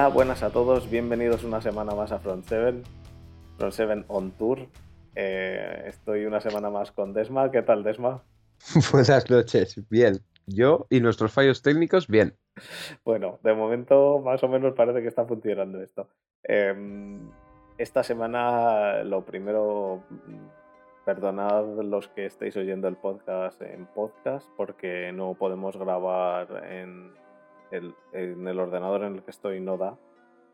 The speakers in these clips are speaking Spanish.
Hola, buenas a todos, bienvenidos una semana más a Front 7, Front 7 on Tour. Eh, estoy una semana más con Desma. ¿Qué tal, Desma? Buenas noches, bien. Yo y nuestros fallos técnicos, bien. Bueno, de momento más o menos parece que está funcionando esto. Em, esta semana lo primero, perdonad los que estéis oyendo el podcast en podcast porque no podemos grabar en el, en el ordenador en el que estoy no da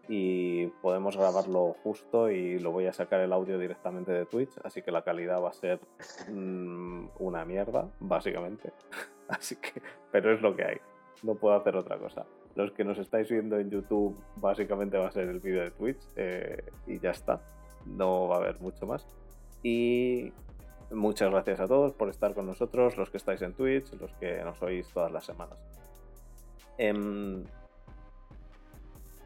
y podemos grabarlo justo y lo voy a sacar el audio directamente de Twitch, así que la calidad va a ser mm, una mierda, básicamente. así que, pero es lo que hay, no puedo hacer otra cosa. Los que nos estáis viendo en YouTube, básicamente va a ser el vídeo de Twitch eh, y ya está, no va a haber mucho más. Y muchas gracias a todos por estar con nosotros, los que estáis en Twitch, los que nos oís todas las semanas. Em,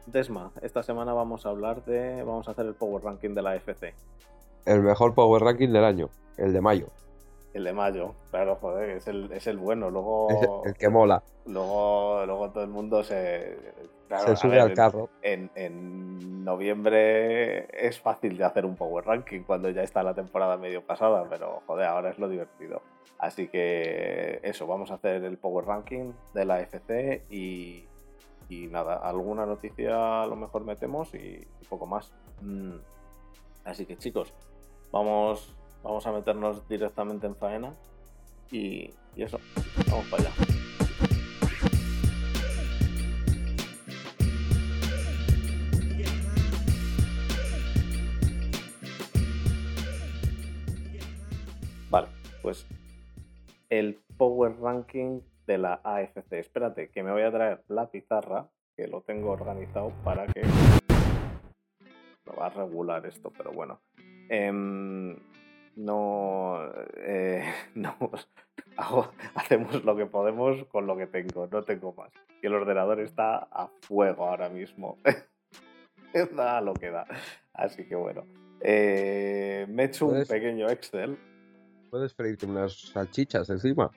Desma, esta semana vamos a hablar de. Vamos a hacer el Power Ranking de la FC. El mejor Power Ranking del año, el de mayo. El de mayo, claro, joder, es el, es el bueno. Luego. Es el que mola. Luego, luego todo el mundo se. Claro, Se sube ver, al carro. En, en noviembre es fácil de hacer un Power Ranking cuando ya está la temporada medio pasada, pero joder, ahora es lo divertido. Así que eso, vamos a hacer el Power Ranking de la FC y, y nada, alguna noticia a lo mejor metemos y, y poco más. Mm. Así que chicos, vamos, vamos a meternos directamente en faena y, y eso, vamos para allá. Pues el Power Ranking de la AFC. Espérate, que me voy a traer la pizarra, que lo tengo organizado para que... Lo va a regular esto, pero bueno. Em, no... eh, no hago- hacemos lo que podemos con lo que tengo, no tengo más. Y el ordenador está a fuego ahora mismo. da lo que da. Así que bueno. Eh, me he hecho un Puedes- pequeño Excel Puedes freírte unas salchichas encima.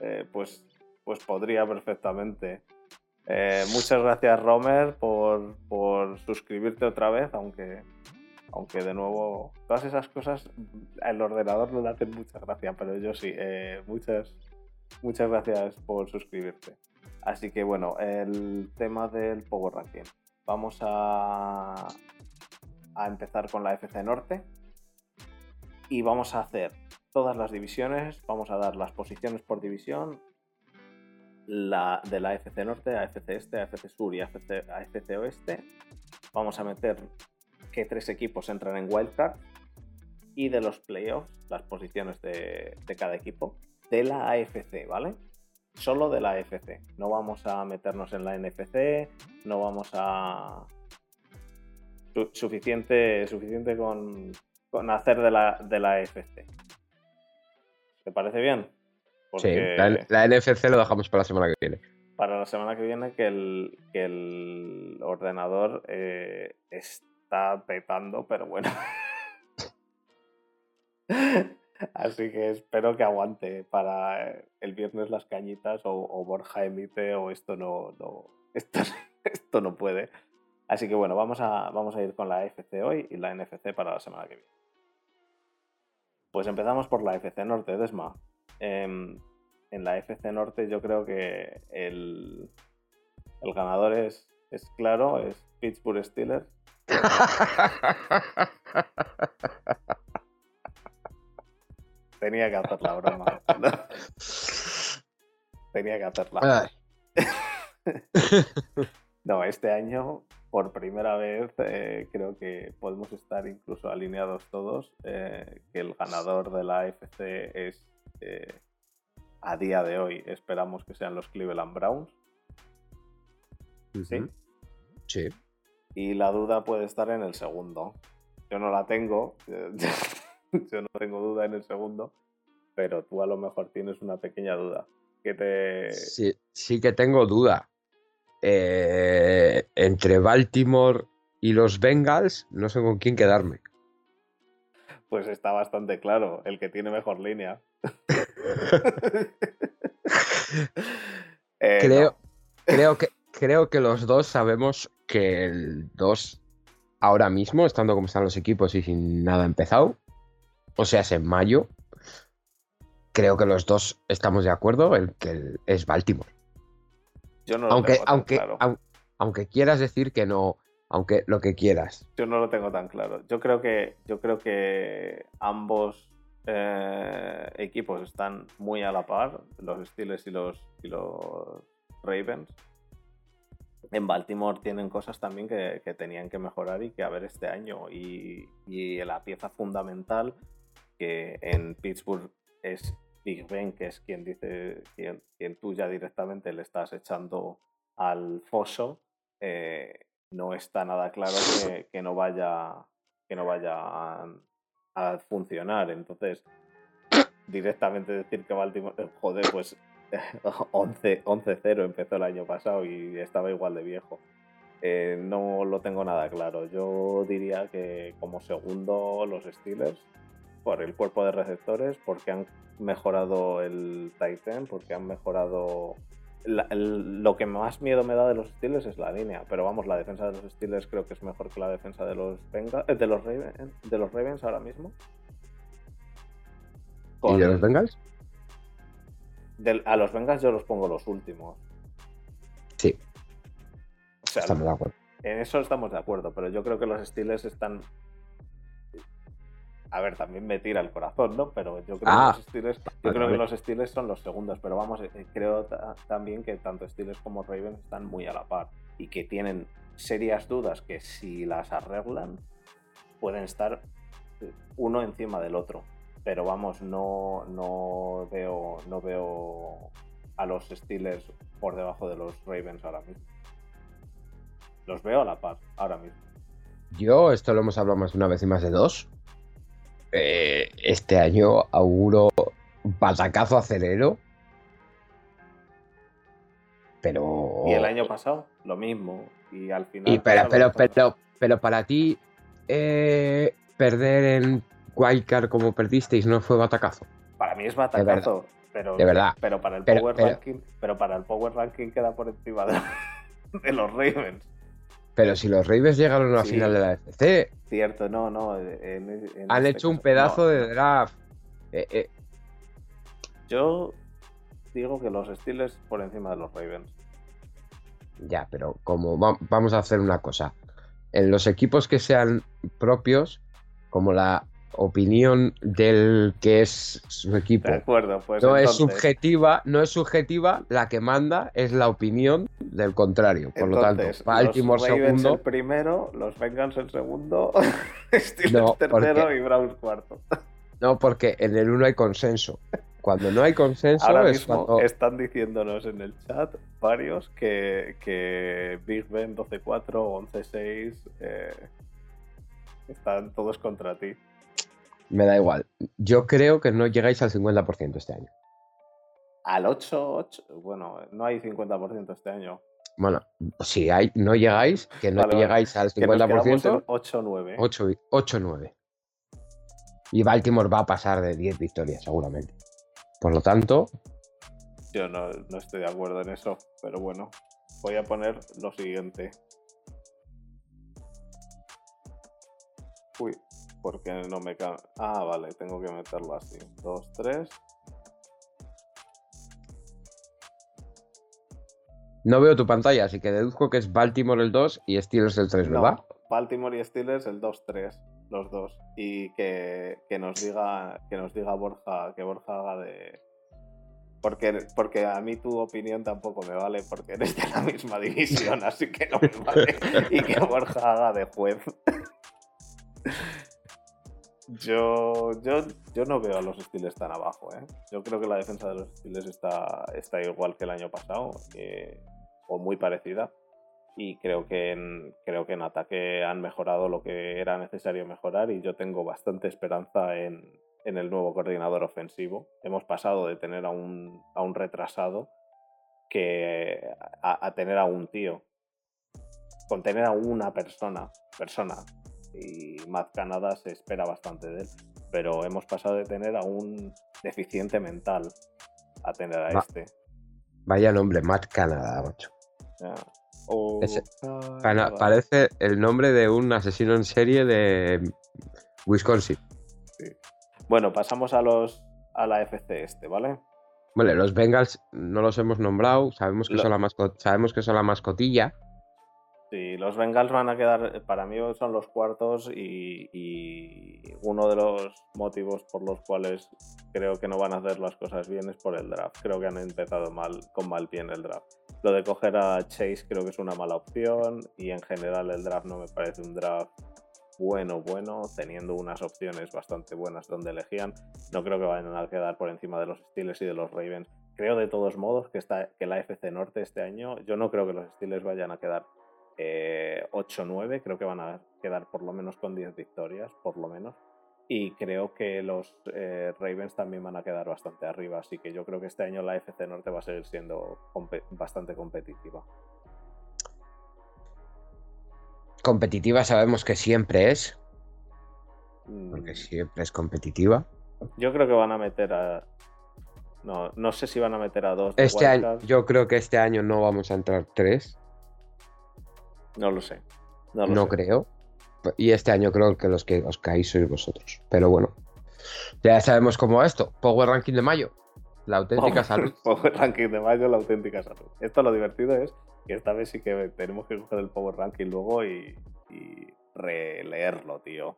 Eh, pues, pues podría perfectamente. Eh, muchas gracias, Romer, por, por suscribirte otra vez, aunque, aunque de nuevo, todas esas cosas, el ordenador no le hacen mucha gracia, pero yo sí. eh, muchas, muchas gracias por suscribirte. Así que bueno, el tema del Power Ranking. Vamos a, a empezar con la FC Norte y vamos a hacer todas las divisiones, vamos a dar las posiciones por división la, de la AFC Norte, AFC Este, AFC Sur y AFC, AFC Oeste. Vamos a meter qué tres equipos entran en Wildcard y de los playoffs, las posiciones de, de cada equipo de la AFC, ¿vale? Solo de la AFC. No vamos a meternos en la NFC, no vamos a... su- suficiente, suficiente con, con hacer de la, de la AFC. ¿Te parece bien? Sí, la, la NFC lo dejamos para la semana que viene. para la semana que viene que el, que el ordenador eh, está petando, pero bueno. Así que espero que aguante para eh, el viernes las cañitas o, o Borja emite o esto no, no esto, esto no puede. Así que bueno, vamos a, vamos a ir con la FC hoy y la NFC para la semana que viene. Pues empezamos por la FC Norte, Desma. Em, en la FC Norte yo creo que el, el ganador es, es claro, es Pittsburgh Steelers. Tenía que hacer la broma. Tenía que hacerla. No, este año, por primera vez, eh, creo que podemos estar incluso alineados todos, eh, que el ganador de la AFC es, eh, a día de hoy, esperamos que sean los Cleveland Browns. ¿sí? Sí. Y la duda puede estar en el segundo. Yo no la tengo, yo no tengo duda en el segundo, pero tú a lo mejor tienes una pequeña duda. Que te... Sí, sí que tengo duda. Eh, entre Baltimore y los Bengals, no sé con quién quedarme. Pues está bastante claro, el que tiene mejor línea. Eh, creo, creo, que, creo que los dos sabemos que el 2, ahora mismo, estando como están los equipos y sin nada empezado, o sea, es en mayo, creo que los dos estamos de acuerdo en que es Baltimore. Yo no lo Aunque, tengo tan aunque, claro. au- aunque quieras decir que no, aunque lo que quieras. Yo no lo tengo tan claro. Yo creo que, yo creo que ambos eh, equipos están muy a la par, los Steelers y los, y los Ravens. En Baltimore tienen cosas también que, que tenían que mejorar y que a ver este año. Y, y la pieza fundamental que en Pittsburgh es Big Ben, que es quien dice, quien, tú ya directamente le estás echando al foso. eh, no está nada claro que, no vaya que no vaya a, funcionar. Entonces, directamente decir que Baltimore, eh, joder, pues 11 11-0 empezó el año pasado y estaba igual de viejo. Eh, no lo tengo nada claro. Yo diría que como segundo los Steelers por el cuerpo de receptores, porque han mejorado el Titan, porque han mejorado la- el- lo que más miedo me da de los Steelers es la línea, pero vamos, la defensa de los Steelers creo que es mejor que la defensa de los Benga- eh, de los Ravens, de los Ravens ahora mismo. ¿Y de los Bengals? del- a los Bengals yo los pongo los últimos. Sí, O sea, estamos de acuerdo. en eso estamos de acuerdo, pero yo creo que los Steelers están. A ver, también me tira el corazón, ¿no? Pero yo creo Ah, que los Steelers, yo creo que los Steelers son los segundos, pero vamos, eh, creo ta- también que tanto Steelers como Ravens están muy a la par y que tienen serias dudas que si las arreglan pueden estar eh, uno encima del otro. Pero vamos, no, no veo no veo a los Steelers por debajo de los Ravens ahora mismo. Los veo a la par ahora mismo. Yo, esto lo hemos hablado más de una vez y más de dos. Eh, este año auguro batacazo acelero. Pero. Y el año pasado, lo mismo. Y al final. Y pero, pero, pero, pero para ti, eh, perder en Wildcard como perdisteis no fue batacazo. Para mí es batacazo. Pero, De verdad. Pero para el Pero- Power pero- Ranking. Pero para el Power Ranking queda por encima de, de los Ravens. Pero si los Ravens llegaron a la Sí. final de la FC, Cierto, no, no. en- en han hecho un pedazo no. de draft. Eh, eh, Yo digo que los Steelers por encima de los Ravens. Ya, pero como va- vamos a hacer una cosa. En los equipos que sean propios, como la opinión del que es su equipo De acuerdo, pues. no es subjetiva, no es subjetiva, la que manda es la opinión del contrario. Por lo tanto, Baltimore los Ravens segundo, el primero, los Bengals el segundo, Steelers No, tercero porque- y Browns cuarto. no, porque en el uno hay consenso. Cuando no hay consenso Ahora es mismo cuando están diciéndonos en el chat varios que, que Big Ben 12-4 o 11-6 eh, están todos contra ti. Me da igual. Yo creo que no llegáis al 50% este año. Al 8-8, bueno, no hay 50% este año. Bueno, si hay, no llegáis, que no Vale, llegáis al Que nos quedamos 50%, en 8-9. 8, 8-9. Y Baltimore va a pasar de 10 victorias, seguramente. Por lo tanto, Yo no, no estoy de acuerdo en eso, pero bueno, voy a poner lo siguiente. Uy, porque no me ca- Ah, vale, tengo que meterlo así. 2, 3. no veo tu pantalla, así que deduzco que es Baltimore el 2 y Steelers el 3, ¿verdad? No, Baltimore y Steelers el 2-3, los dos. Y que, que nos diga que nos diga Borja, que Borja haga de. Porque, porque a mí tu opinión tampoco me vale porque eres de la misma división, así que no me vale. Y que Borja haga de juez. Yo, yo, yo no veo a los Steelers tan abajo, ¿eh? Yo creo que la defensa de los Steelers está, está igual que el año pasado, eh, o muy parecida y creo que en, creo que en ataque han mejorado lo que era necesario mejorar y yo tengo bastante esperanza en, en el nuevo coordinador ofensivo. Hemos pasado de tener a un, a un retrasado que a, a tener a un tío. Con tener a una persona, persona. Y Matt Canada se espera bastante de él. Pero hemos pasado de tener a un deficiente mental a tener a Va. este. Vaya nombre, Matt Canada, macho. Oh, Ese-. Parece el nombre de un asesino en serie de Wisconsin. Bueno, pasamos a los a la FC este, ¿vale? Vale, los Bengals no los hemos nombrado, sabemos que, Lo- son, la sabemos que son la mascotilla. Sí, los Bengals van a quedar, para mí son los cuartos y, y uno de los motivos por los cuales creo que no van a hacer las cosas bien es por el draft. Creo que han empezado mal, con mal pie en el draft. Lo de coger a Chase creo que es una mala opción y en general el draft no me parece un draft bueno, bueno, teniendo unas opciones bastante buenas donde elegían. No creo que vayan a quedar por encima de los Steelers y de los Ravens. Creo de todos modos que, está, que la FC Norte este año, yo no creo que los Steelers vayan a quedar eh, 8-9, creo que van a quedar por lo menos con 10 victorias, por lo menos. Y creo que los eh, Ravens también van a quedar bastante arriba, así que yo creo que este año la FC Norte va a seguir siendo bastante competitiva. Competitiva sabemos que siempre es, Mm, porque siempre es competitiva. Yo creo que van a meter a... No, no sé si van a meter a dos. Este año, yo creo que este año no vamos a entrar tres, No lo sé. No, lo no sé. creo. Y este año creo que los que os caéis sois vosotros. Pero bueno, ya sabemos cómo va esto. Power Ranking de mayo. La auténtica Power- salud. Power Ranking de mayo, la auténtica salud. Esto lo divertido es que esta vez sí que tenemos que coger el Power Ranking luego y, y releerlo, tío.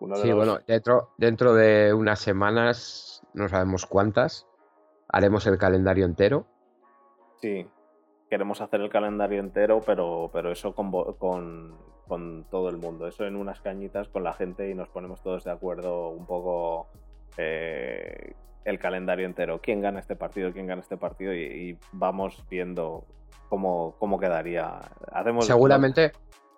Uno de Sí, los- bueno, dentro, dentro de unas semanas, no sabemos cuántas, haremos el calendario entero. Sí, queremos hacer el calendario entero, pero, pero eso con, con, con todo el mundo. Eso en unas cañitas con la gente y nos ponemos todos de acuerdo un poco eh, el calendario entero. ¿Quién gana este partido? ¿Quién gana este partido? Y, y vamos viendo cómo, cómo quedaría. Hacemos Seguramente,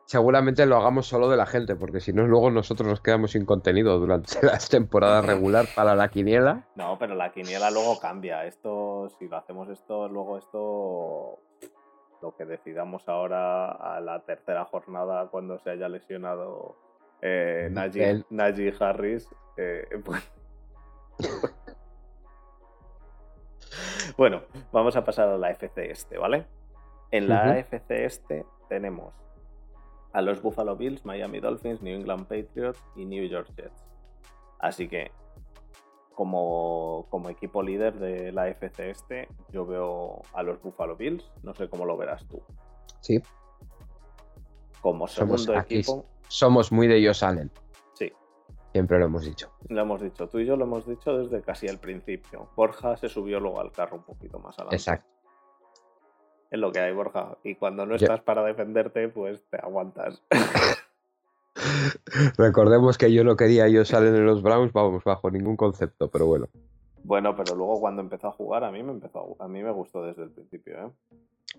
seguramente lo hagamos solo de la gente, porque si no, luego nosotros nos quedamos sin contenido durante las temporadas regular para la quiniela. No, pero la quiniela luego cambia. Esto, si lo hacemos esto, luego esto, lo que decidamos ahora a la tercera jornada cuando se haya lesionado eh, Najee, Él. Najee Harris, eh, pues- bueno, vamos a pasar a la FC este, ¿vale? En la Ujú. AFC este tenemos a los Buffalo Bills, Miami Dolphins, New England Patriots y New York Jets. Así que como, como equipo líder de la FC este, yo veo a los Buffalo Bills. No sé cómo lo verás tú. Sí, Como Somos segundo equipo, somos muy de Josh Allen, sí, siempre lo hemos dicho. lo hemos dicho. Tú y yo lo hemos dicho desde casi el principio. Borja se subió luego al carro un poquito más adelante. Exacto. Es lo que hay, Borja. Y cuando no Yo- estás para defenderte, pues te aguantas. Recordemos que yo no quería Josh Allen en los Browns, vamos, bajo ningún concepto, pero bueno. bueno, pero luego cuando empezó a jugar, a mí me empezó a, a mí me gustó desde el principio, ¿eh?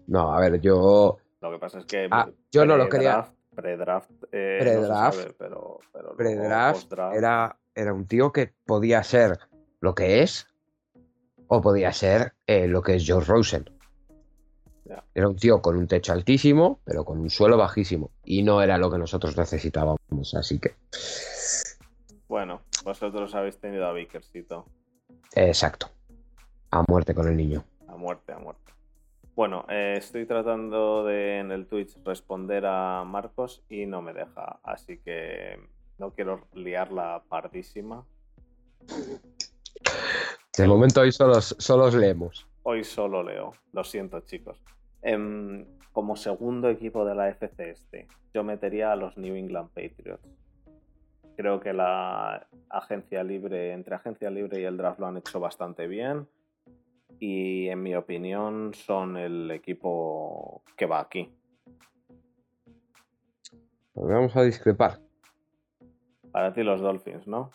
No, a ver, yo Lo que pasa es que Ah, yo no lo quería. Pre-draft, eh, Pre-draft. sabe, pero, pero luego pre-draft post-draft- era, era un tío que podía ser lo que es o podía ser eh, lo que es George Rosen. Era un tío con un techo altísimo, pero con un suelo bajísimo. Y no era lo que nosotros necesitábamos, así que... Bueno, vosotros habéis tenido a Vickersito. Exacto. A muerte con el niño. A muerte, a muerte. Bueno, eh, estoy tratando de en el Twitch responder a Marcos y no me deja, así que no quiero liarla pardísima. De momento hoy solo, solo os leemos. Hoy solo leo, lo siento chicos. Em, como segundo equipo de la FC este, yo metería a los New England Patriots. Creo que la agencia libre, entre agencia libre y el draft lo han hecho bastante bien. Y en mi opinión son el equipo que va aquí. Pues Vamos a discrepar. Para ti los Dolphins, ¿no?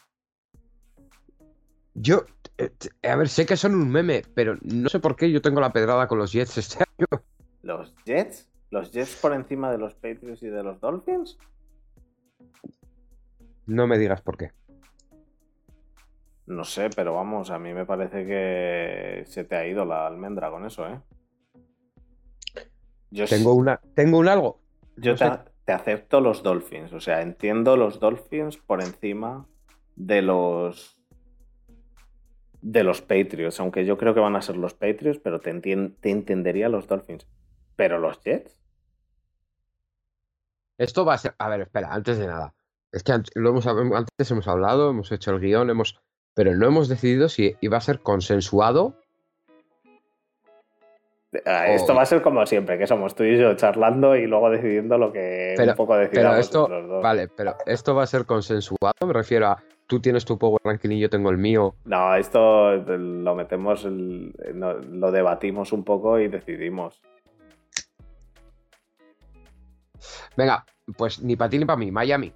Yo, eh, a ver, sé que son un meme, pero no sé por qué yo tengo la pedrada con los Jets este año. ¿Los Jets? ¿Los Jets por encima de los Patriots y de los Dolphins? No me digas por qué. No sé, pero vamos, a mí me parece que se te ha ido la almendra con eso, ¿eh? Yo, Tengo una, tengo un algo. yo no te, acepto los Dolphins, o sea, entiendo los Dolphins por encima de los de los Patriots, aunque yo creo que van a ser los Patriots, pero te, te entendería los Dolphins. Pero los Jets, Esto va a ser. A ver, espera, antes de nada. Es que antes, lo hemos, antes hemos hablado, hemos hecho el guion, hemos. Pero no hemos decidido si iba a ser consensuado. Ah, Esto o- va a ser como siempre, que somos tú y yo charlando y luego decidiendo lo que Pero- un poco Pero decidamos esto. los dos. Vale, pero esto va a ser consensuado. Me refiero a. Tú tienes tu Power Ranking y yo tengo el mío. No, esto lo metemos, no, lo debatimos un poco y decidimos. Venga, pues ni para ti ni para mí. Miami.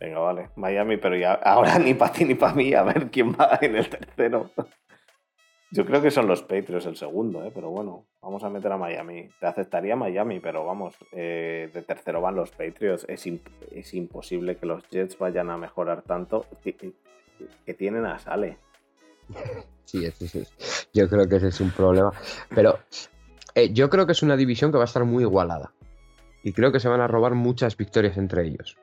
Venga, vale. Miami, pero ya ahora ni para ti ni para mí, a ver quién va en el tercero. Yo creo que son los Patriots el segundo, ¿eh? pero bueno, vamos a meter a Miami. Te aceptaría Miami, pero vamos, eh, de tercero van los Patriots. Es, imp- es imposible que los Jets vayan a mejorar tanto que, tienen a Sale. Sí, es- es- yo creo que ese es un problema. Pero eh, yo creo que es una división que va a estar muy igualada. Y creo que se van a robar muchas victorias entre ellos.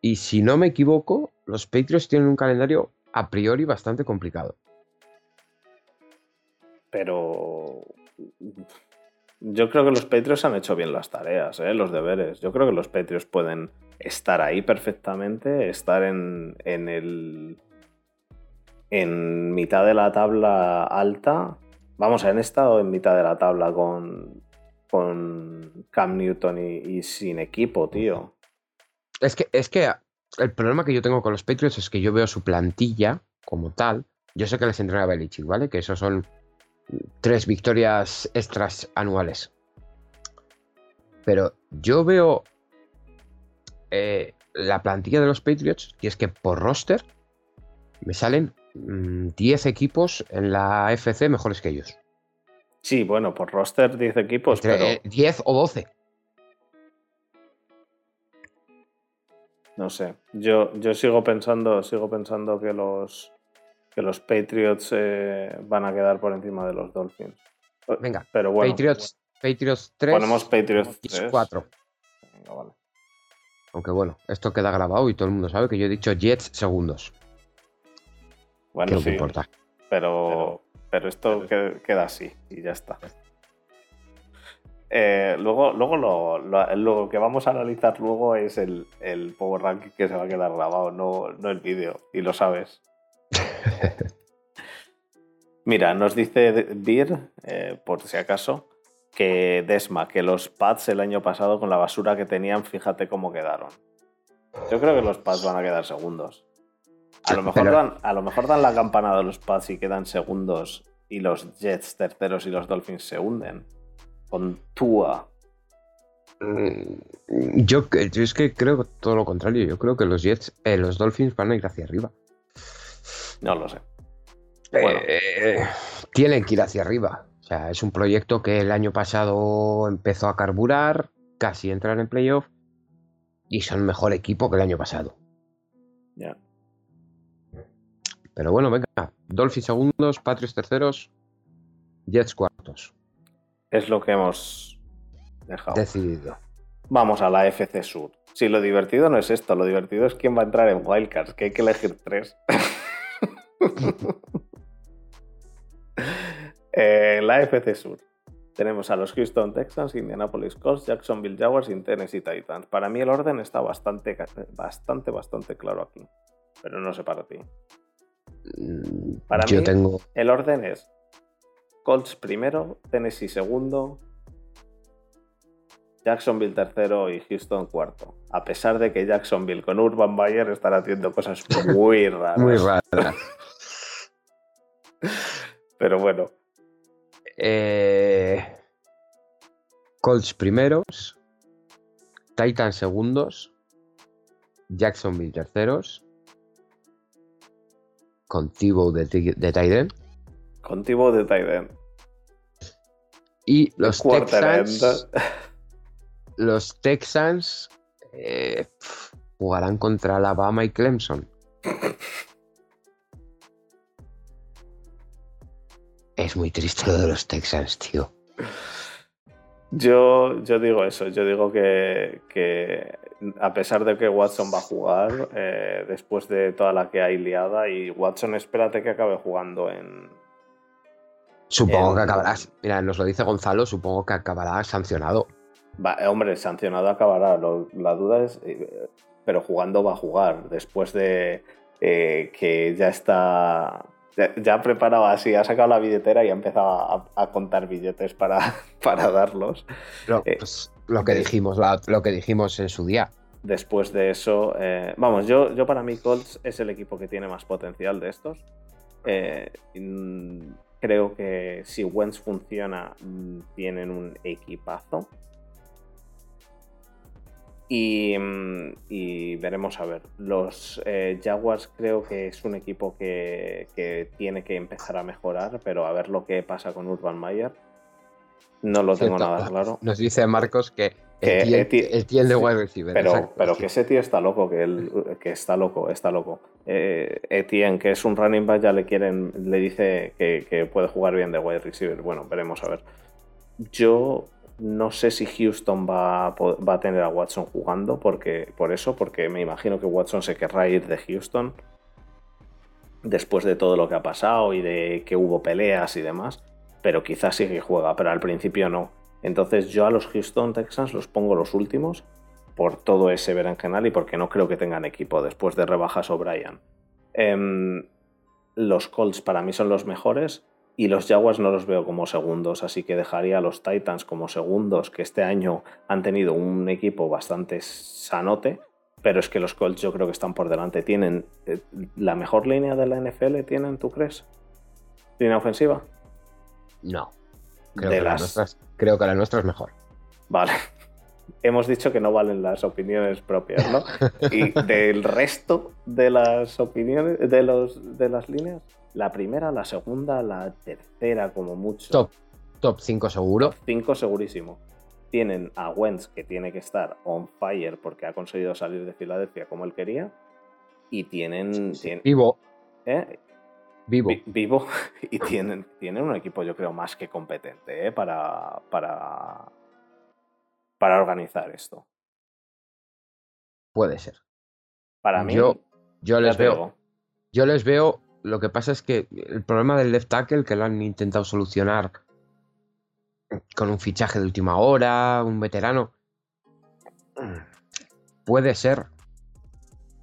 Y si no me equivoco, los Patriots tienen un calendario a priori bastante complicado. Pero yo creo que los Patriots han hecho bien las tareas, ¿eh? los deberes. Yo creo que los Patriots pueden estar ahí perfectamente, estar en, en el en mitad de la tabla alta. Vamos, han estado en mitad de la tabla con, con Cam Newton y, sin equipo, tío. Es que, es que el problema que yo tengo con los Patriots es que yo veo su plantilla como tal. Yo sé que les entrena Belichick, ¿vale? Que esos son tres victorias extras anuales. Pero yo veo eh, la plantilla de los Patriots y es que por roster me salen mm, 10 equipos en la FC mejores que ellos. Sí, bueno, por roster 10 equipos, Entre, pero eh, 10 o 12. No sé. Yo, yo sigo pensando, sigo pensando que los que los Patriots eh, van a quedar por encima de los Dolphins. Venga, Pero bueno, Patriots, Patriots 3. ponemos Patriots 3. 4. Venga, vale. Aunque bueno, esto queda grabado y todo el mundo sabe que yo he dicho Jets segundos. Bueno, sí, importa. pero, pero esto que- queda así y ya está. Eh, luego, luego lo, lo- lo que vamos a analizar luego es el, el Power Ranking que se va a quedar grabado, no, no el vídeo, y lo sabes. Mira, nos dice Beer, eh, por si acaso, que Desma, que los pads el año pasado con la basura que tenían, fíjate cómo quedaron. Yo creo que los pads van a quedar segundos. A lo mejor, Pero- dan, a lo mejor dan la campanada a los pads y quedan segundos y los Jets terceros y los Dolphins se hunden. Con Tua. Mm, Yo, es que creo todo lo contrario. Yo creo que los Jets, eh, los Dolphins van a ir hacia arriba. No lo sé. Bueno. Eh, tienen que ir hacia arriba. O sea, es un proyecto que el año pasado empezó a carburar, casi entrar en playoff y son mejor equipo que el año pasado. Ya. Pero bueno, venga. Dolphins segundos, Patriots terceros, Jets cuartos. Es lo que hemos dejado. Decidido. Vamos a la FC Sur. Si lo divertido no es esto, lo divertido es quién va a entrar en Wildcards, que hay que elegir tres. Eh, la FC Sur. Tenemos a los Houston Texans, Indianapolis Colts, Jacksonville Jaguars y Tennessee Titans. Para mí el orden está bastante, bastante, bastante claro aquí. Pero no sé para ti. Mm, Para Yo mí- tengo. El orden es Colts primero, Tennessee segundo, Jacksonville tercero y Houston cuarto. A pesar de que Jacksonville con Urban Meyer están haciendo cosas muy raras. Muy. Pero bueno, Eh, Colts primeros, Titans segundos, Jacksonville terceros, con Thibaut de, de end, contigo de Tyden. y los Texans, los Texans eh, pf, jugarán contra Alabama y Clemson. Es muy triste lo de los Texans, tío. Yo, yo digo eso, yo digo que, que a pesar de que Watson va a jugar, eh, después de toda la que hay liada, y Watson espérate que acabe jugando en, Supongo En- que acabarás. Mira, nos lo dice Gonzalo, supongo que acabará sancionado. Va, eh, hombre, sancionado acabará. Lo- la duda es, eh, pero jugando va a jugar. Después de eh, que ya está, ya, ya ha preparado así, ha sacado la billetera y ha empezado a, a contar billetes para, para darlos. Lo, Eh, pues, lo que dijimos, la- lo que dijimos en su día. Después de eso, eh, vamos, yo, yo para mí Colts es el equipo que tiene más potencial de estos. Eh, mm, creo que si Wentz funciona, mm, tienen un equipazo. Y, mm, y veremos a ver. Los eh, Jaguars creo que es un equipo que, que tiene que empezar a mejorar, pero a ver lo que pasa con Urban Meyer. No lo tengo Cierto. nada claro. Nos dice Marcos que Que el Eti- el de wide receiver. Pero, exacto, pero sí. que ese tío está loco, que, él, que está loco, está loco. Eh, Etienne, que es un running back, ya le quieren, le dice que, que puede jugar bien de wide receiver. Bueno, veremos a ver. Yo no sé si Houston va va a tener a Watson jugando porque, por eso, porque me imagino que Watson se querrá ir de Houston después de todo lo que ha pasado y de que hubo peleas y demás. Pero quizás sí que juega, pero al principio no. Entonces yo a los Houston Texans los pongo los últimos por todo ese berenjenal y porque no creo que tengan equipo después de rebajas O'Brien. Em, los Colts para mí son los mejores y los Jaguars no los veo como segundos, así que dejaría a los Titans como segundos, que este año han tenido un equipo bastante sanote, pero es que los Colts yo creo que están por delante. Tienen eh, la mejor línea de la NFL, ¿tienen, tú crees? ¿Línea ofensiva? No. Creo de que, la las- nuestra es, creo que la nuestra es mejor. Vale. Hemos dicho que no valen las opiniones propias, ¿no? Y del resto de las opiniones, de, los, de las líneas, la primera, la segunda, la tercera, como mucho. Top. Top 5 seguro. 5 segurísimo. Tienen a Wentz, que tiene que estar on fire porque ha conseguido salir de Filadelfia como él quería. Y tienen. tien- Vivo. ¿eh? Vivo. Vi- vivo y tienen, tienen un equipo yo creo más que competente ¿eh? para, para, para organizar esto. Puede ser. Para mí, Yo- Yo les veo. digo, Yo les veo. Lo que pasa es que el problema del left tackle que lo han intentado solucionar con un fichaje de última hora, un veterano. Puede ser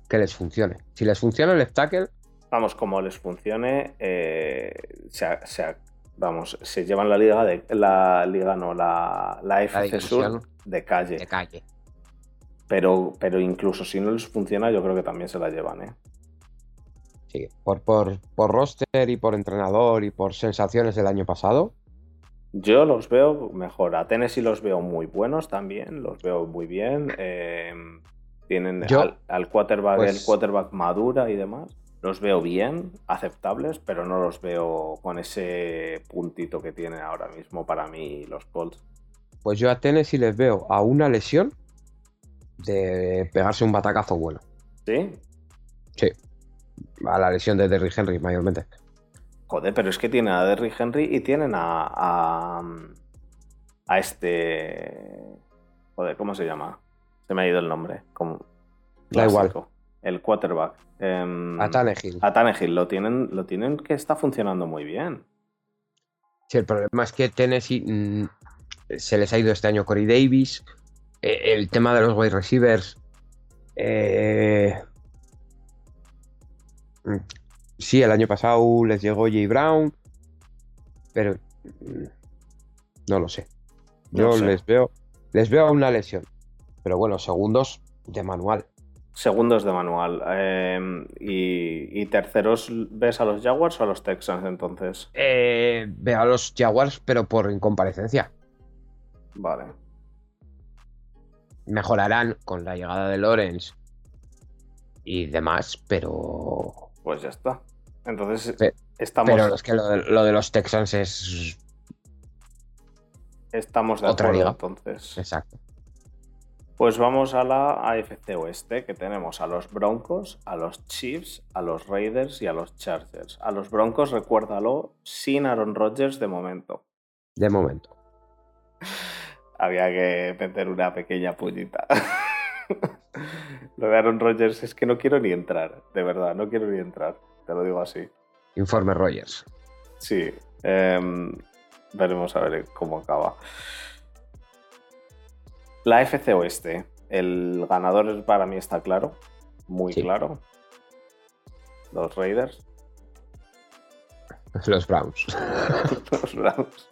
que les funcione. Si les funciona el left tackle, vamos, como les funcione, eh, se, vamos, se llevan la liga de la liga no, la, la FC Sur de calle. de calle. Pero, pero incluso si no les funciona, yo creo que también se la llevan, ¿eh? Sí, por, por, por roster y por entrenador y por sensaciones del año pasado. Yo los veo mejor. A Tennessee los veo muy buenos también, los veo muy bien. eh, tienen Yo, al, al quarterback, pues- el quarterback madura y demás. Los veo bien, aceptables, pero no los veo con ese puntito que tienen ahora mismo para mí los Colts. Pues yo a Tennessee les veo a una lesión de pegarse un batacazo bueno. ¿Sí? Sí. A la lesión de Derrick Henry, mayormente. Joder, pero es que tienen a Derrick Henry y tienen a. a, a este. Joder, ¿cómo se llama? Se me ha ido el nombre. Como, Da igual. El quarterback. Em, A Tannehill. A Tannehill lo tienen, lo tienen que está funcionando muy bien. Sí, el problema es que Tennessee mm, se les ha ido este año Corey Davis. Eh, el tema de los wide receivers. eh, sí, el año pasado les llegó Jay Brown. Pero mm, no lo sé. Yo No sé. les veo. Les veo a una lesión. Pero bueno, segundos de manual. Segundos de manual. Em, y, y terceros, ¿ves a los Jaguars o a los Texans entonces? Eh, veo a los Jaguars, pero por incomparecencia. Vale. Mejorarán con la llegada de Lawrence y demás, pero. Pues ya está. Entonces, estamos, Pero es que lo de, lo de los Texans es. estamos de otra acuerdo liga. entonces. Exacto. Pues vamos a la AFC Oeste, que tenemos a los Broncos, a los Chiefs, a los Raiders y a los Chargers. A los Broncos, recuérdalo, sin Aaron Rodgers de momento. De momento. Había que meter una pequeña puñita. Lo de Aaron Rodgers es que no quiero ni entrar, de verdad, no quiero ni entrar, te lo digo así. Informe Rogers. Sí, em, veremos a ver cómo acaba. La FC Oeste. El ganador para mí está claro. Muy Sí. claro. Los Raiders. Los Browns. los Browns.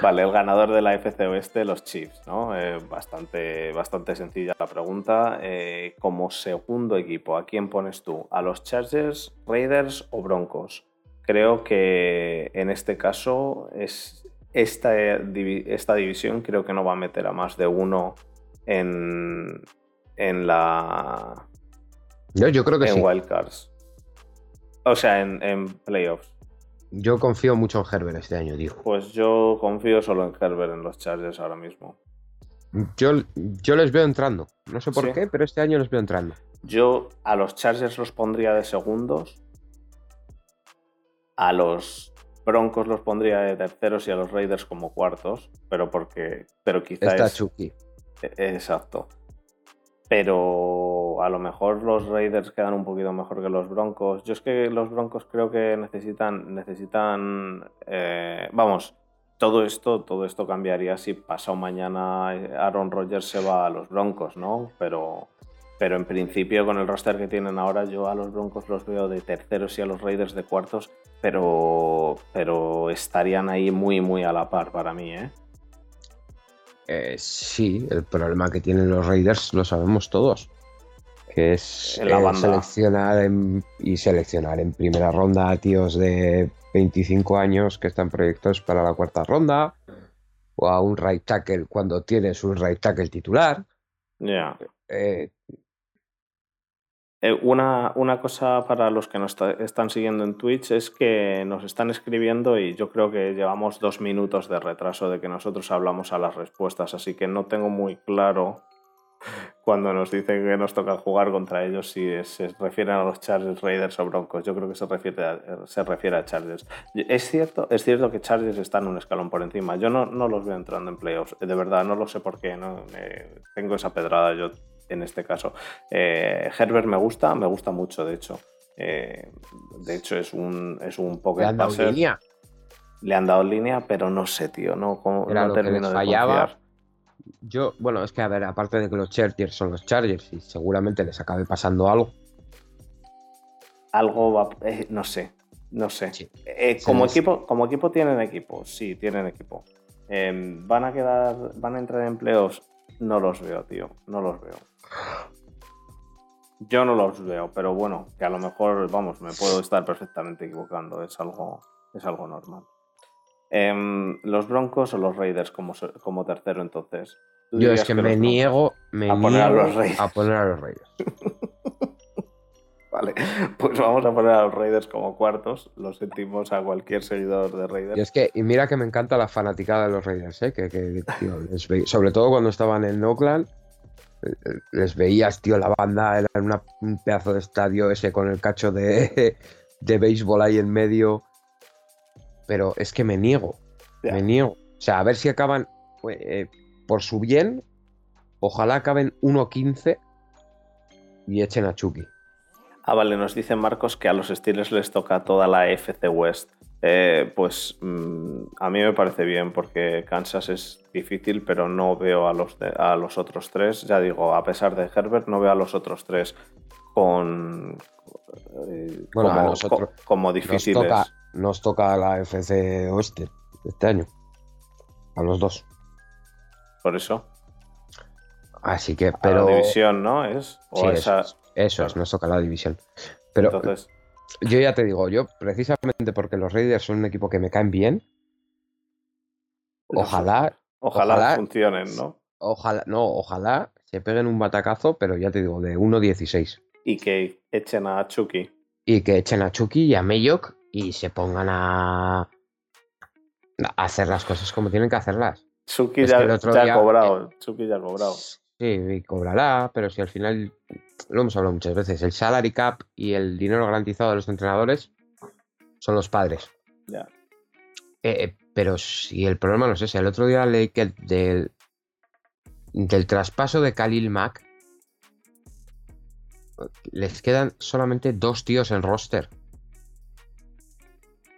Vale, el ganador de la FC Oeste, los Chiefs, ¿no? Eh, bastante, bastante sencilla la pregunta. Eh, como segundo equipo, ¿a quién pones tú? ¿A los Chargers, Raiders o Broncos? Creo que en este caso es esta, divi- esta división creo que no va a meter a más de uno en, en la Yo, yo creo que en sí. wildcards. O sea, en, en playoffs. Yo confío mucho en Herbert este año, tío. Pues yo confío solo en Herbert en los Chargers ahora mismo. Yo, yo les veo entrando. No sé por Sí. qué, pero este año les veo entrando. Yo a los Chargers los pondría de segundos. A los Broncos los pondría de terceros y a los Raiders como cuartos. Pero porque. Pero quizás. Está Chucky. Exacto. Pero a lo mejor los Raiders quedan un poquito mejor que los Broncos. Yo es que los Broncos creo que necesitan. Necesitan. eh, vamos. Todo esto, todo esto cambiaría si pasado mañana Aaron Rodgers se va a los Broncos, ¿no? Pero, pero en principio, con el roster que tienen ahora, yo a los Broncos los veo de terceros y a los Raiders de cuartos, pero, pero estarían ahí muy, muy a la par para mí, ¿eh? Eh, sí, el problema que tienen los Raiders lo sabemos todos. Que es la eh, seleccionar en- y seleccionar en primera ronda a tíos de 25 años que están proyectados para la cuarta ronda. O a un right tackle cuando tienes un right tackle titular. Eh, Eh, una, una cosa para los que nos está- están siguiendo en Twitch es que nos están escribiendo y yo creo que llevamos dos minutos de retraso de que nosotros hablamos a las respuestas, así que no tengo muy claro cuando nos dicen que nos toca jugar contra ellos si se refieren a los Chargers, Raiders o Broncos. Yo creo que se refiere a, se refiere a Chargers. Es cierto, es cierto que Chargers están un escalón por encima. Yo no, no los veo entrando en playoffs. De verdad, no lo sé por qué. ¿no? Eh, tengo esa pedrada yo en este caso. Eh, Herbert me gusta, me gusta mucho, de hecho. Eh, de hecho, es un, es un le pocket han dado passer. línea. Le han dado línea, pero no sé, tío. No, cómo- Era no termino de fallaba. confiar. Yo, bueno, es que a ver, aparte de que los Chargers son los Chargers y seguramente les acabe pasando algo. algo va. eh, no sé. No sé. Sí. Eh, como, equipo, como equipo tienen equipo. Sí, tienen equipo. Eh, ¿Van a quedar. ¿Van a entrar en playoffs? No los veo, tío. No los veo. Yo no los veo, pero bueno, que a lo mejor, vamos, me puedo estar perfectamente equivocando. Es algo, es algo normal. Em, ¿Los Broncos o los Raiders como, como tercero entonces? ¿Tú Yo es que, me niego, me A poner a los Raiders. a poner a los Raiders. Vale, pues vamos a poner a los Raiders como cuartos. Lo sentimos a cualquier seguidor de Raiders. Y es que, y mira que me encanta la fanaticada de los Raiders, ¿eh? que, que, tío, sobre todo cuando estaban en Oakland, les veías, tío, la banda, era una- un pedazo de estadio ese con el cacho de, de béisbol ahí en medio. Pero es que me niego, me niego. O sea, a ver si acaban, eh, por su bien, ojalá acaben 1-15 y echen a Chucky. Ah, vale, nos dice Marcos que a los Steelers les toca toda la FC West. Eh, pues mm, a mí me parece bien porque Kansas es difícil, pero no veo a los, de- a los otros tres. Ya digo, a pesar de Herbert, no veo a los otros tres con eh, Bueno, como, nosotros co- como Nos difíciles. toca, nos toca la FC Oeste este año. A los dos. Por eso. Así que, A pero. la división, ¿no? Es. O Sí, esa- eso, es, eso es, nos toca la división. Pero Entonces, yo ya te digo, yo precisamente porque los Raiders son un equipo que me caen bien, ojalá, ojalá, ojalá- funcionen, ¿no? ojalá, no, ojalá se peguen un batacazo, pero ya te digo, de 1-16. Y que echen a Chucky. Y que echen a Chucky y a Mayok y se pongan a, a hacer las cosas como tienen que hacerlas. Chucky Es ya, que el otro ya día- ha cobrado. Chucky ya ha cobrado. Sí, cobrará, pero si al final, lo hemos hablado muchas veces, el salary cap y el dinero garantizado de los entrenadores son los padres. Ya. Eh, eh, pero si el problema no es ese, el otro día leí que del, del traspaso de Khalil Mack les quedan solamente dos tíos en roster.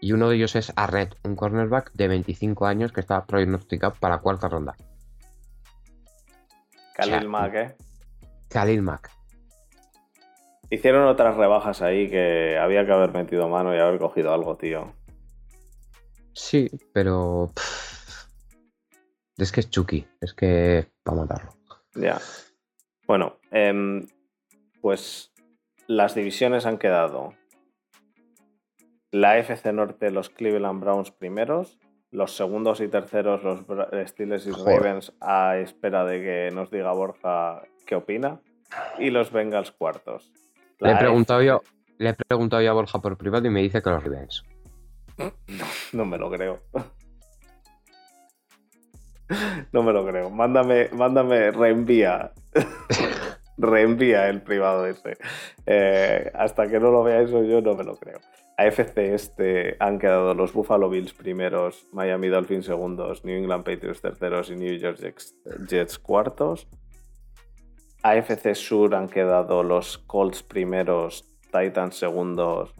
Y uno de ellos es Arnett, un cornerback de 25 años que está pronosticado para cuarta ronda. Khalil Mack, ¿eh? Khalil Mack. Hicieron otras rebajas ahí que había que haber metido mano y haber cogido algo, tío. Sí, pero. Es que es Chucky. Es que. Para matarlo. Ya. Bueno, em, pues las divisiones han quedado. La FC Norte, los Cleveland Browns primeros. Los segundos y terceros, los Steelers y Joder. Ravens, a espera de que nos diga Borja qué opina. Y los Bengals cuartos. Le he La preguntado yo. Le he preguntado yo a Borja por privado y me dice que los Ravens. No me lo creo. No me lo creo. Mándame, mándame, reenvía. reenvía el privado ese. Eh, hasta que no lo vea eso, yo no me lo creo. AFC este han quedado los Buffalo Bills primeros, Miami Dolphins segundos, New England Patriots terceros y New York Jets, cuartos. AFC Sur han quedado los Colts primeros, Titans segundos,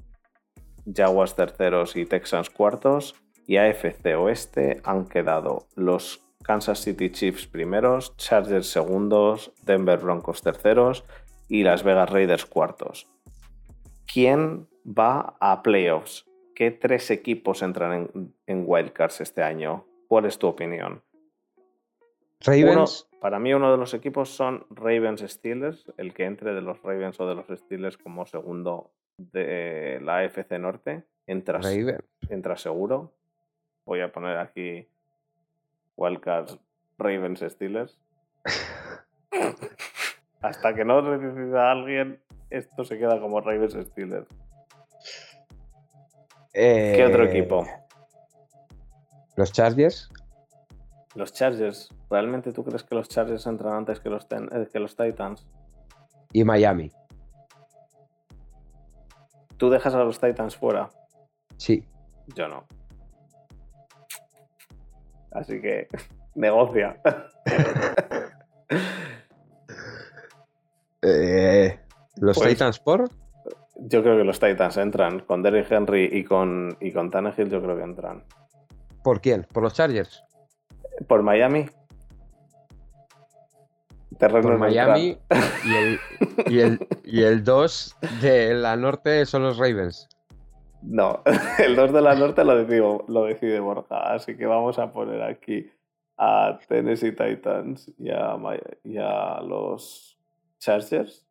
Jaguars terceros y Texans cuartos. Y AFC Oeste han quedado los Kansas City Chiefs primeros, Chargers segundos, Denver Broncos terceros y Las Vegas Raiders cuartos. ¿Quién va a playoffs? ¿Qué tres equipos entran en, en Wildcards este año? ¿Cuál es tu opinión? Ravens. Uno- para mí uno de los equipos son Ravens Steelers, el que entre de los Ravens o de los Steelers como segundo de la AFC Norte, entra, entra seguro. Voy a poner aquí Wildcards Ravens Steelers. Hasta que no decida alguien, esto se queda como Ravens Steelers. ¿Qué otro Eh, equipo? Los Chargers. Los Chargers. ¿Realmente tú crees que los Chargers entran antes que los, ten- eh, que los Titans? Y Miami. ¿Tú dejas a los Titans fuera? Sí. Yo no. Así que negocia. Eh, los Pues- Titans por. Yo creo que los Titans entran. Con Derrick Henry y con, y con Tannehill yo creo que entran. ¿Por quién? ¿Por los Chargers? ¿Por Miami? Terreno Por. Miami. Y el, y, el, y el 2 de la norte son los Ravens. No, el 2 de la norte lo decide, lo decide Borja. Así que vamos a poner aquí a Tennessee Titans y a, y a los Chargers.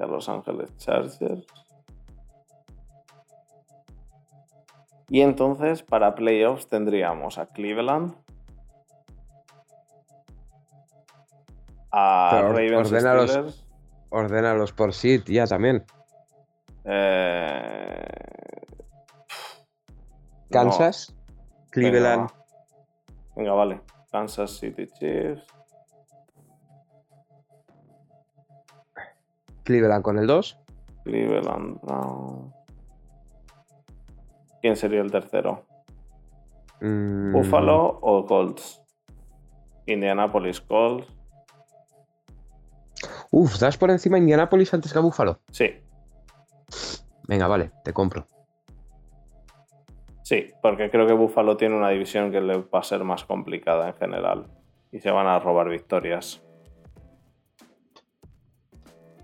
A Los Ángeles Chargers. Y entonces para playoffs tendríamos a Cleveland. A Pero Ravens ordénalos. Steelers. Ordénalos por seed ya también. Eh, Kansas. no, Cleveland. Venga, venga, vale. Kansas City Chiefs. Cleveland con el 2. Cleveland Browns. ¿Quién sería el tercero? Mm, ¿Buffalo o Colts? Indianapolis Colts. Uf, das por encima Indianapolis antes que a Buffalo. Sí, Venga, vale, te compro. sí, porque creo que Buffalo tiene una división que le va a ser más complicada en general. Y se van a robar victorias.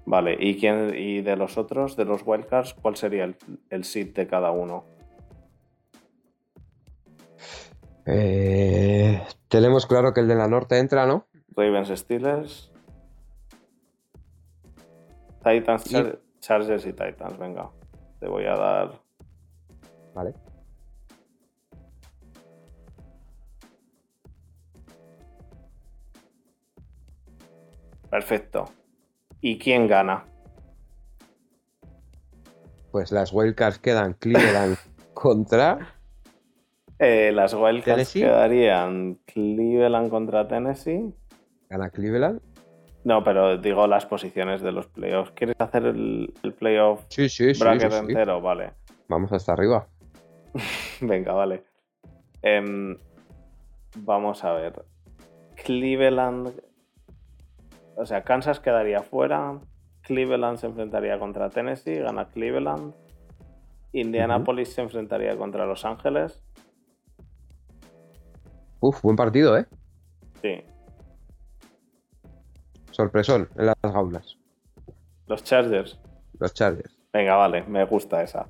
Vale, ¿y quién y de los otros, de los wildcards, cuál sería el, el seed de cada uno? Eh, tenemos claro que el de la norte entra, ¿no? Ravens Steelers. Titans, Y- Chargers y Titans. Venga, te voy a dar. Vale. Perfecto. ¿Y quién gana? Pues las wildcards quedan Cleveland contra. Eh, las Tennessee. quedarían Cleveland contra Tennessee. Gana Cleveland. No, pero digo las posiciones de los playoffs. ¿Quieres hacer el, el playoff Sí, sí, sí. bracket sí, sí. entero? Vale. Vamos hasta arriba. Venga, vale. Em, vamos a ver. Cleveland. O sea, Kansas quedaría fuera. Cleveland se enfrentaría contra Tennessee, gana Cleveland. Indianapolis se enfrentaría contra Los Ángeles. Uf, buen partido, ¿eh? Sí. Sorpresón en las gaulas. Los Chargers. Los Chargers. Venga, vale, me gusta esa.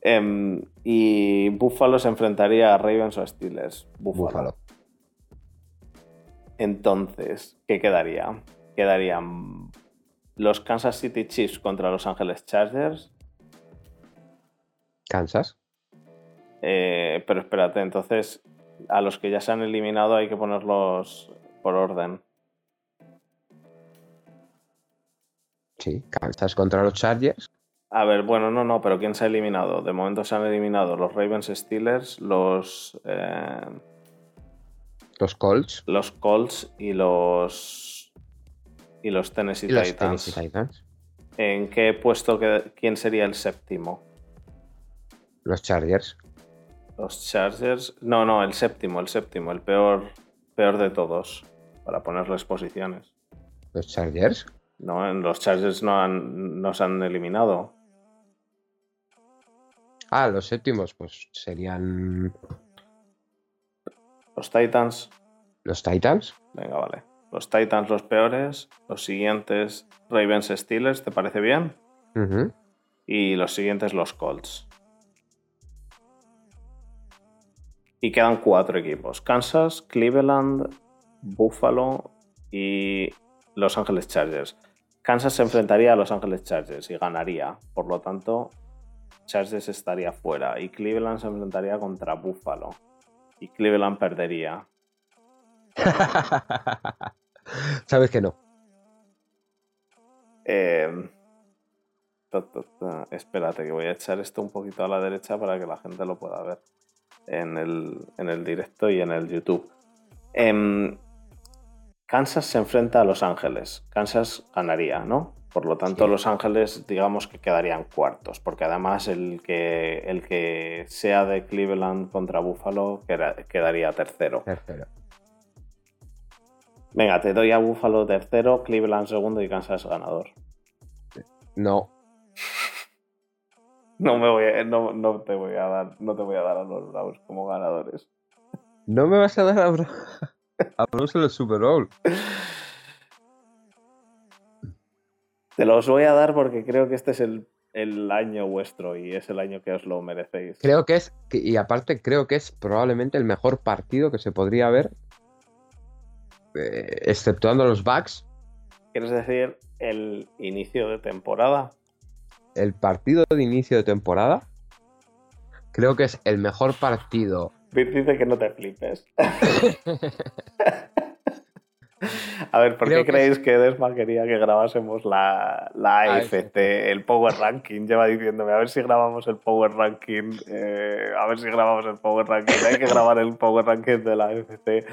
Em, y Buffalo se enfrentaría a Ravens o Steelers. Buffalo. Entonces, ¿qué quedaría? Quedarían los Kansas City Chiefs contra Los Ángeles Chargers. Kansas. Eh, pero espérate, entonces a los que ya se han eliminado hay que ponerlos por orden. Sí, Kansas contra los Chargers. A ver, bueno, no, no, pero ¿quién se ha eliminado? De momento se han eliminado los Ravens Steelers, los, eh, Los Colts. los Colts y los y los Tennessee Y los Titans. Tennessee Titans. ¿En qué puesto que, quién sería el séptimo? Los Chargers. Los Chargers. No, no, el séptimo, el séptimo, el peor, peor de todos. Para ponerles posiciones. Los Chargers. No, los Chargers no, han, no se han eliminado. Ah, los séptimos, pues serían Los Titans. los Titans. Venga, vale. Los Titans los peores. Los siguientes Ravens Steelers, ¿te parece bien? Y los siguientes los Colts. Y quedan cuatro equipos. Kansas, Cleveland, Buffalo y Los Ángeles Chargers. Kansas se enfrentaría a Los Ángeles Chargers y ganaría. Por lo tanto, Chargers estaría fuera. Y Cleveland se enfrentaría contra Buffalo. Y Cleveland perdería. Sabes que no. Eh, ta, ta, ta. Espérate, que voy a echar esto un poquito a la derecha para que la gente lo pueda ver en el, en el directo y en el YouTube. Em, Kansas se enfrenta a Los Ángeles. Kansas ganaría, ¿no? Por lo tanto, Sí. Los Ángeles, digamos que quedarían cuartos, porque además el que, el que sea de Cleveland contra Buffalo queda- quedaría tercero. Tercero. Venga, te doy a Buffalo tercero, Cleveland segundo y Kansas ganador. No. No me voy a- no, no te voy a dar, no te voy a dar a los Browns como ganadores. No me vas a dar a, Bro- a en el Super Bowl. Te los voy a dar porque creo que este es el, el año vuestro y es el año que os lo merecéis. Creo que es, y aparte creo que es probablemente el mejor partido que se podría ver, eh, exceptuando los Bucks, ¿Quieres decir el inicio de temporada? el partido de inicio de temporada. Creo que es el mejor partido. Dice que no te flipes. A ver, ¿por Creo qué que creéis que Desma quería que grabásemos la, la AFC? AFC, el Power Ranking? Lleva diciéndome, a ver si grabamos el Power Ranking, eh, a ver si grabamos el Power Ranking. Hay que grabar el Power Ranking de la AFC.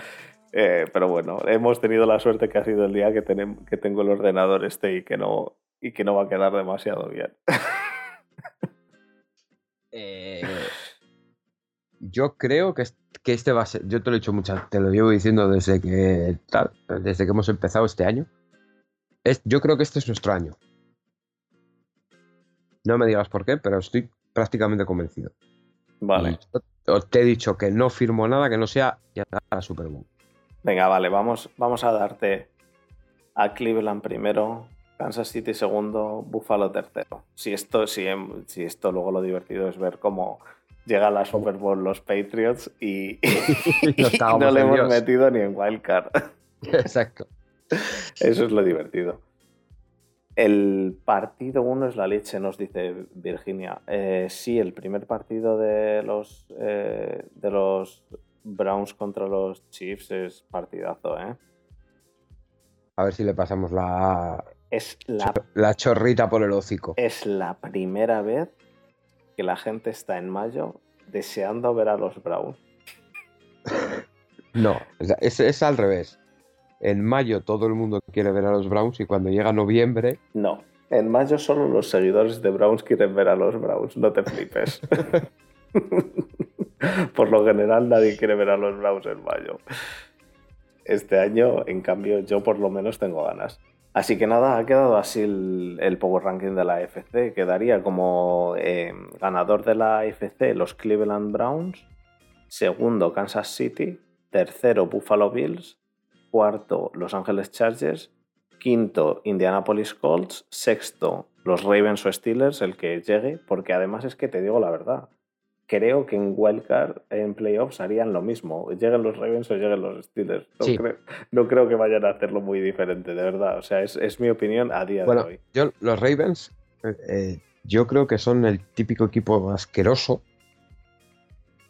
Eh, pero bueno, hemos tenido la suerte que ha sido el día que tengo el ordenador este y que no, y que no va a quedar demasiado bien. Eh, yo creo que, que este va a ser. Yo te lo he dicho muchas, te lo llevo diciendo desde que desde que hemos empezado este año. Es, yo creo que este es nuestro año. No me digas por qué, pero estoy prácticamente convencido. Vale. Yo te he dicho que no firmo nada que no sea ya la Super Bowl. Venga, vale, vamos, vamos a darte a Cleveland primero, Kansas City segundo, Buffalo tercero. Si esto, si, em- si esto luego lo divertido es ver cómo llega la Super Bowl los Patriots y, no le hemos Dios. metido ni en Wildcard. Exacto. Eso es lo divertido. El partido uno es la leche, nos dice Virginia. Eh, sí, el primer partido de los, eh, de los Browns contra los Chiefs es partidazo, ¿eh? A ver si le pasamos la, Es la, la chorrita por el hocico. es la primera vez que la gente está en mayo deseando ver a los Browns. No, es, es- es al revés. En mayo todo el mundo quiere ver a los Browns y cuando llega noviembre, No, en mayo solo los seguidores de Browns quieren ver a los Browns, no te flipes. Por lo general nadie quiere ver a los Browns en mayo. Este año, en cambio, yo por lo menos tengo ganas. Así que nada, ha quedado así el, Power Ranking de la AFC. Quedaría como eh, ganador de la AFC los Cleveland Browns, segundo Kansas City, tercero Buffalo Bills, cuarto Los Ángeles Chargers, quinto Indianapolis Colts, sexto los Ravens o Steelers, el que llegue, porque además es que te digo la verdad, creo que en Wildcard, en playoffs, harían lo mismo. Lleguen los Ravens o lleguen los Steelers. No, Sí. creo, no creo que vayan a hacerlo muy diferente, de verdad. O sea, es, es mi opinión a día Bueno, de hoy. yo, los Ravens, eh, yo creo que son el típico equipo asqueroso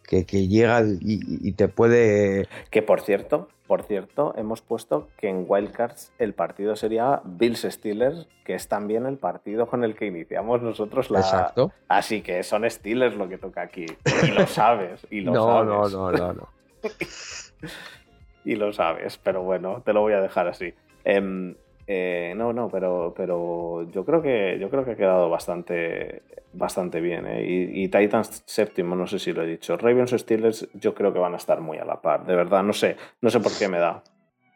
que, que llega y, y te puede. Que por cierto, por cierto, hemos puesto que en Wildcards el partido sería Bills Steelers, que es también el partido con el que iniciamos nosotros la. Exacto. Así que son Steelers lo que toca aquí. Y lo sabes. Y lo No, sabes. no, no, no, no. y lo sabes, pero bueno, te lo voy a dejar así. Em, eh, no, no, pero, pero yo creo que yo creo que ha quedado bastante, bastante bien. ¿eh? Y, y Titans séptimo, no sé si lo he dicho. Ravens o Steelers, yo creo que van a estar muy a la par. De verdad, no sé, no sé por qué me da.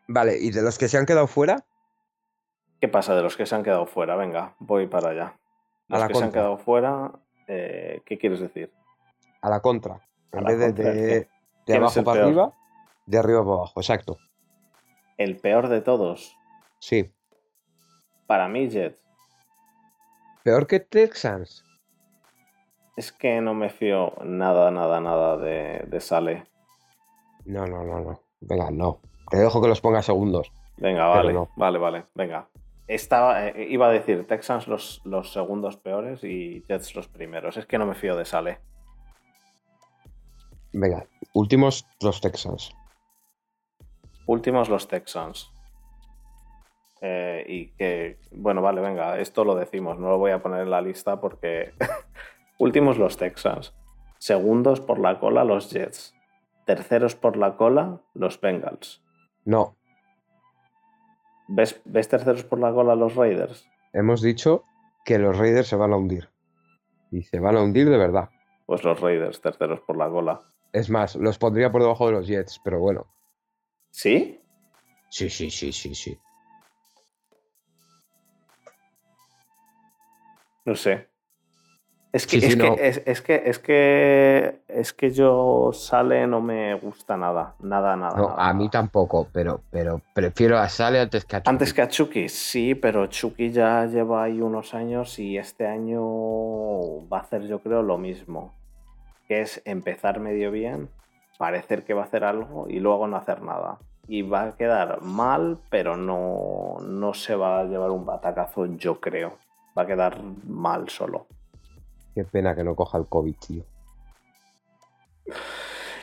Vale, y de los que se han quedado fuera, ¿Qué pasa de los que se han quedado fuera? Venga, voy para allá. A Los la que se han quedado fuera, eh, ¿qué quieres decir? a la contra. En vez de, contra, de, ¿qué? de ¿Quién es abajo para peor? arriba, de arriba para abajo, exacto. El peor de todos, Sí. Para mí, Jets. Peor que Texans. Es que no me fío nada, nada, nada de, de Sale. No, no, no, no. Venga, no. Te dejo que los pongas segundos. Venga, vale, no. vale, vale, venga. Estaba, eh, iba a decir Texans los, los segundos peores y Jets los primeros. Es que no me fío de Sale. Venga, últimos los Texans. Últimos los Texans. Eh, y que, bueno, vale, venga, esto lo decimos, no lo voy a poner en la lista porque últimos los Texans. Segundos por la cola los Jets. Terceros por la cola los Bengals. No, ¿Ves, ¿Ves terceros por la cola los Raiders? hemos dicho que los Raiders se van a hundir. Y se van a hundir de verdad. Pues los Raiders, terceros por la cola. Es más, los pondría por debajo de los Jets, pero bueno. ¿Sí? Sí, sí, sí, sí, sí. No sé. Es que, Sí, sí, es, que no. es, es que es que es que yo sale no me gusta nada. Nada, nada. No, nada. a mí tampoco, pero, pero prefiero a Sale antes que a Chucky. Antes que a Chucky, sí, pero Chucky ya lleva ahí unos años y este año va a hacer yo creo lo mismo. Que es empezar medio bien, parecer que va a hacer algo y luego no hacer nada. Y va a quedar mal, pero no, no se va a llevar un batacazo, yo creo. Va a quedar mal solo. Qué pena que no coja el COVID, tío.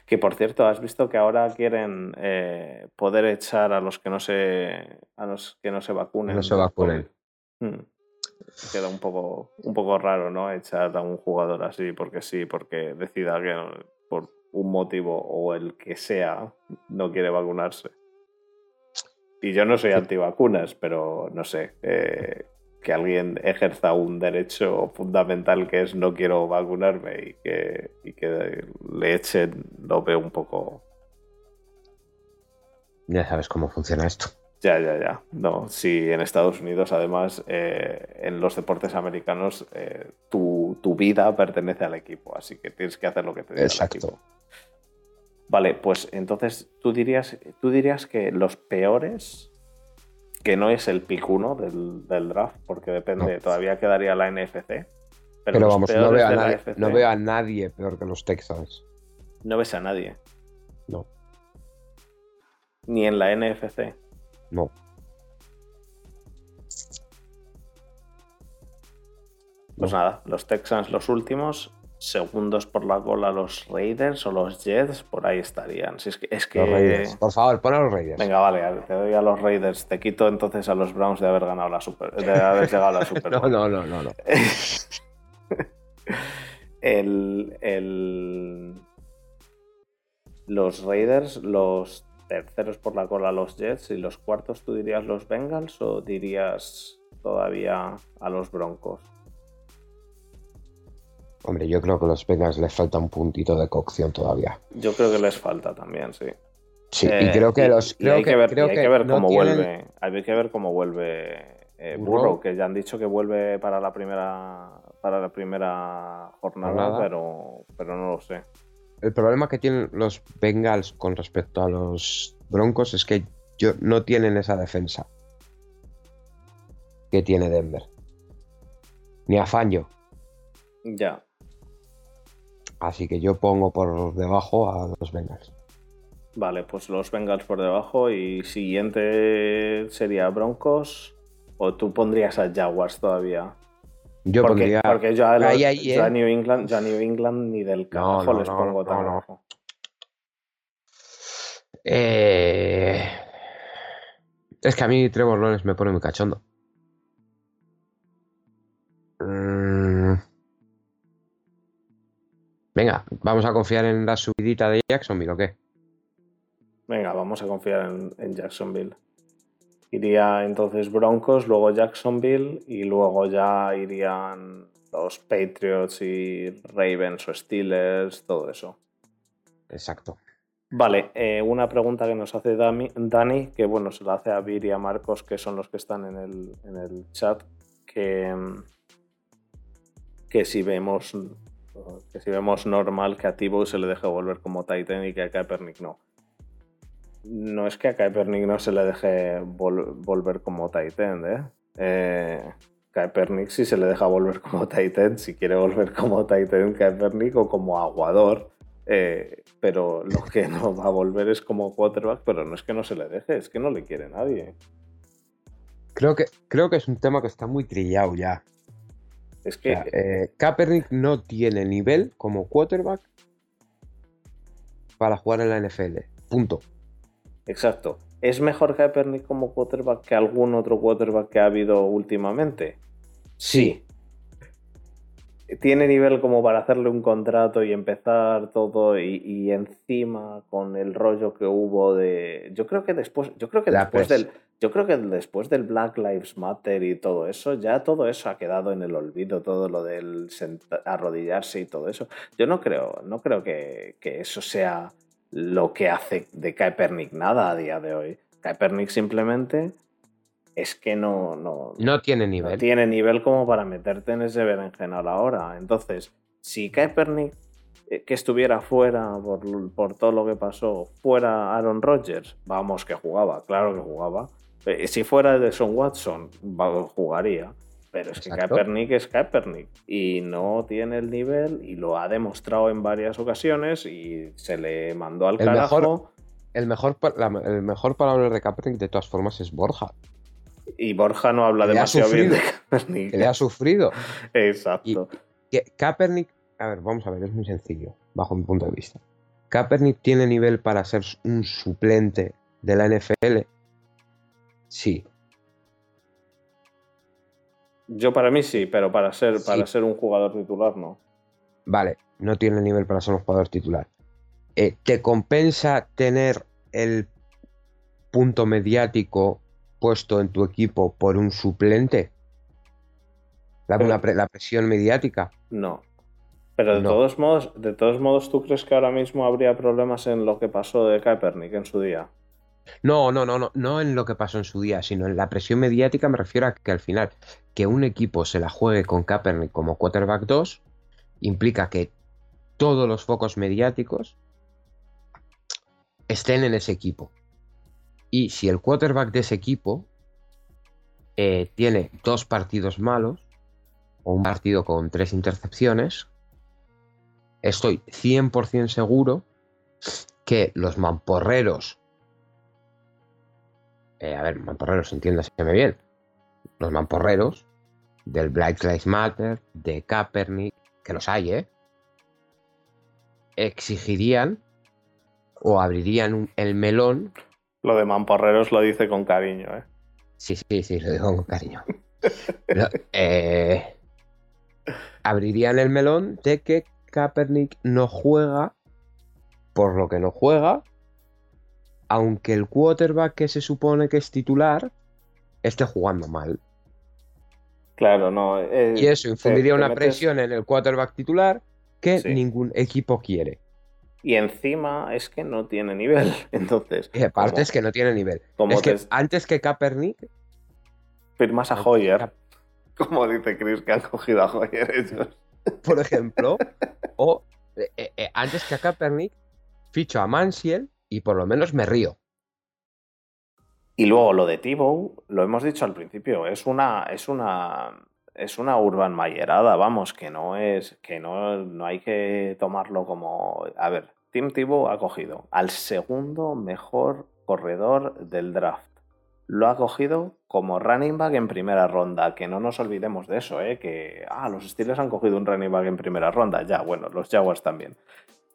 Que por cierto, has visto que ahora quieren eh, poder echar a los que no se a los que no se vacunen. No se vacunen. Mm. Queda un poco, un poco raro, ¿no? Echar a un jugador así porque sí, porque decida que no- por un motivo o el que sea no quiere vacunarse. Y yo no soy antivacunas, pero no sé, eh, que alguien ejerza un derecho fundamental que es no quiero vacunarme y que, y que le echen, lo veo un poco... Ya sabes cómo funciona esto. Ya, ya, ya. No, si en Estados Unidos, además, eh, en los deportes americanos, eh, tu, tu vida pertenece al equipo, así que tienes que hacer lo que te diga el Exacto. equipo. Vale, pues entonces tú dirías, tú dirías que los peores, que no es el pick 1 del, del draft, porque depende, No. todavía quedaría la NFC. Pero, Pero, vamos, no veo, a nadie, no veo a nadie peor que los Texans. no ves a nadie, No, ni en la NFC. no. Pues No. nada, los Texans los últimos, segundos por la cola los Raiders o los Jets, por ahí estarían. Si es que, es que... Los Raiders. Por favor, pon a los Raiders. Venga, vale, te doy a los Raiders, te quito entonces a los Browns de haber ganado la Super, de haber llegado a la Super No, Bowl. no, no, no, no. el, el- los Raiders, los terceros por la cola los Jets y los cuartos tú dirías los Bengals o dirías todavía a los Broncos. Hombre, yo creo que a los Bengals les falta un puntito de cocción todavía. Yo creo que les falta también, sí. Sí, Eh, y creo que y- los. y Creo hay que, ver, creo y hay que ver no cómo tienen- vuelve. Hay que ver cómo vuelve eh, Burrow. Burrow, que ya han dicho que vuelve para la primera para la primera jornada, Jornada. Pero, pero no lo sé. el problema que tienen los Bengals con respecto a los Broncos es que yo, no tienen esa defensa que tiene Denver. Ni a Fangio. Ya. Así que yo pongo por debajo a los Bengals. Vale, pues los Bengals por debajo y siguiente sería Broncos o tú pondrías a Jaguars todavía. Yo porque, pondría. porque yo a, los- ahí, ahí, yo a ¿eh? New England, yo a New England ni del carajo no, les no, pongo tan no, no. abajo. Eh, Es que a mí Trevor Lawrence me pone muy cachondo. Mm. Venga, vamos a confiar en la subidita de Jacksonville o qué? Venga, vamos a confiar en, en Jacksonville. Iría entonces Broncos, luego Jacksonville y luego ya irían los Patriots y Ravens o Steelers, todo eso. Exacto. Vale, eh, una pregunta que nos hace Dami- Dani, que bueno, se la hace a Vir y a Marcos, que son los que están en el, en el chat, que, que si vemos que si vemos normal que a Tibo se le deje volver como Titan y que a Kaepernick no. No es que a Kaepernick no se le deje vol- volver como Titan, ¿eh? eh Kaepernick sí se le deja volver como Titan, si quiere volver como Titan Kaepernick o como aguador, eh, pero lo que no va a volver es como quarterback, pero no es que no se le deje, es que no le quiere nadie. Creo que, creo que es un tema que está muy trillado ya. Es O que sea, eh, Kaepernick no tiene nivel como quarterback para jugar en la NFL. Punto. Exacto. ¿Es mejor Kaepernick como quarterback que algún otro quarterback que ha habido últimamente? Sí. Tiene nivel como para hacerle un contrato y empezar todo y, y encima con el rollo que hubo de... Yo creo que después, yo creo que La después del, yo creo que después del Black Lives Matter y todo eso, ya todo eso ha quedado en el olvido, todo lo del arrodillarse y todo eso. Yo no creo, no creo que, que eso sea lo que hace de Kaepernick nada a día de hoy. Kaepernick simplemente es que no, no, No tiene no nivel. tiene nivel como para meterte en ese berenjenal ahora. Entonces, si Kaepernick, eh, que estuviera fuera por, por todo lo que pasó, fuera Aaron Rodgers, vamos que jugaba, claro que jugaba. Eh, Si fuera de Son Watson, jugaría. Pero es que Exacto. Kaepernick es Kaepernick y no tiene el nivel y lo ha demostrado en varias ocasiones y se le mandó al El carajo. mejor- El mejor, la- el mejor para hablar de Kaepernick, de todas formas, es Borja, Y Borja no habla Que demasiado bien de. Kaepernick. que le ha sufrido. Exacto. Que Kaepernick, a ver, vamos a ver, es muy sencillo, bajo mi punto de vista. ¿Kaepernick tiene nivel para ser un suplente de la NFL? Sí. Yo para mí sí, pero para ser, Sí. para ser un jugador titular no. Vale, no tiene nivel para ser un jugador titular. Eh, ¿Te compensa tener el punto mediático puesto en tu equipo por un suplente? La, Pero- una pre- la presión mediática. No. Pero de No. todos modos, de todos modos, ¿tú crees que ahora mismo habría problemas en lo que pasó de Kaepernick en su día? No, no, no, no, no en lo que pasó en su día, sino en la presión mediática me refiero a que al final que un equipo se la juegue con Kaepernick como quarterback 2 implica que todos los focos mediáticos estén en ese equipo. Y si el quarterback de ese equipo eh, tiene dos partidos malos o un partido con tres intercepciones, estoy 100% seguro que los mamporreros eh, a ver, mamporreros, entiéndaseme bien. Los mamporreros del Black Lives Matter, de Kaepernick, que los hay, ¿eh? Exigirían o abrirían un- el melón. Lo de Mamporreros lo dice con cariño, ¿eh? Sí, sí, sí, lo digo con cariño. Lo- eh, abrirían el melón de que Kaepernick no juega por lo que no juega, aunque el quarterback que se supone que es titular esté jugando mal. Claro, no. eh, Y eso infundiría una metes- presión en el quarterback titular que Sí. ningún equipo quiere. Y encima es que no tiene nivel. Entonces, Y aparte como- es que no tiene nivel. como es que te- antes que Kaepernick, firmas a Hoyer, Ka- como dice Chris, que han cogido a Hoyer ellos. por ejemplo, o eh, eh, antes que a Kaepernick, ficho a Mansiel y por lo menos me río. Y luego lo de Tibo, lo hemos dicho al principio, es una, es una, es una urban mayerada, vamos, que no es, que no, no hay que tomarlo como, a ver, Tim Tebow ha cogido al segundo mejor corredor del draft. Lo ha cogido como running back en primera ronda, que no nos olvidemos de eso, ¿eh? que ah, los Steelers han cogido un running back en primera ronda, ya, bueno, los Jaguars también.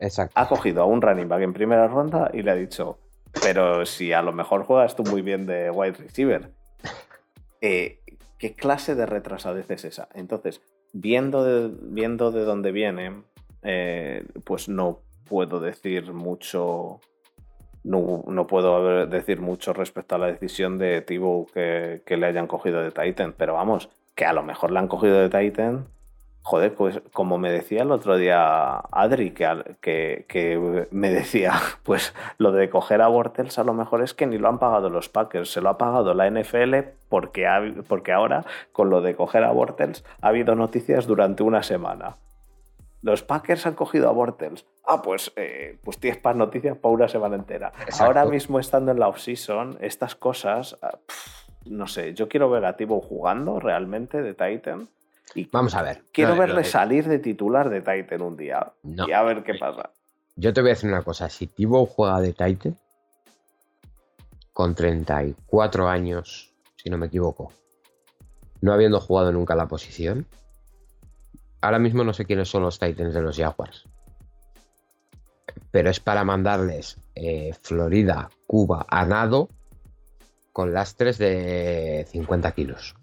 Exacto. Ha cogido a un running back en primera ronda y le ha dicho, pero si a lo mejor juegas tú muy bien de wide receiver, eh, ¿qué clase de retrasadez es esa? Entonces, viendo de, viendo de dónde viene, eh, pues no puedo decir mucho. No, puedo decir mucho respecto a la decisión de Tibo que, le hayan cogido de Titan, pero vamos, que a lo mejor le han cogido de Titan. Joder, pues como me decía el otro día Adri, que, que, me decía, pues lo de coger a Bortels a lo mejor es que ni lo han pagado los Packers, se lo ha pagado la NFL porque, porque ahora con lo de coger a Bortels ha habido noticias durante una semana. Los Packers han cogido a Bortles. Ah, pues, eh, pues tienes para noticias para una semana entera. Ahora mismo estando en la off-season, estas cosas, ah, no sé, yo quiero ver a Tibo jugando realmente de Titan. Y Vamos a ver. Quiero verle salir de titular de Titan un día y a ver qué pasa. Yo te voy a decir una cosa, si Tibo juega de Titan con 34 años, si no me equivoco, no habiendo jugado nunca la posición, ahora mismo no sé quiénes son los Titans de los Jaguars. Pero es para mandarles eh, Florida, Cuba a nado con lastres de 50 kilos.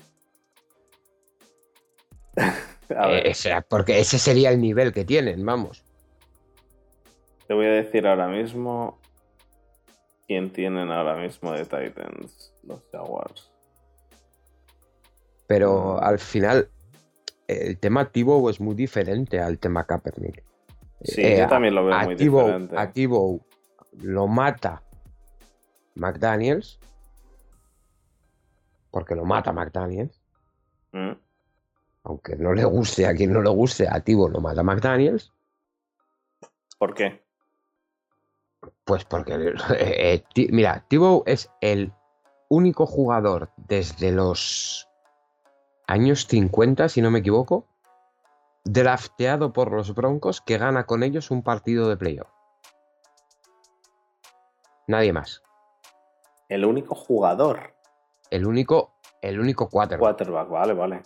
Eh, porque ese sería el nivel que tienen, vamos. Te voy a decir ahora mismo quién tienen ahora mismo de Titans, los Jaguars. Pero mm. al final, el tema Tibo es muy diferente al tema Kaepernick. Sí, yo eh, también lo veo muy diferente. A lo mata McDaniels, porque lo mata McDaniels. Mm. Aunque no le guste a quien no le guste, a Tibo lo mata McDaniels. ¿Por qué? Pues porque, eh, mira, Tibo es el único jugador desde los años 50, si no me equivoco, drafteado por los Broncos que gana con ellos un partido de playoff. Nadie más. El único jugador. El único, el único quarterback. Quarterback, vale, vale.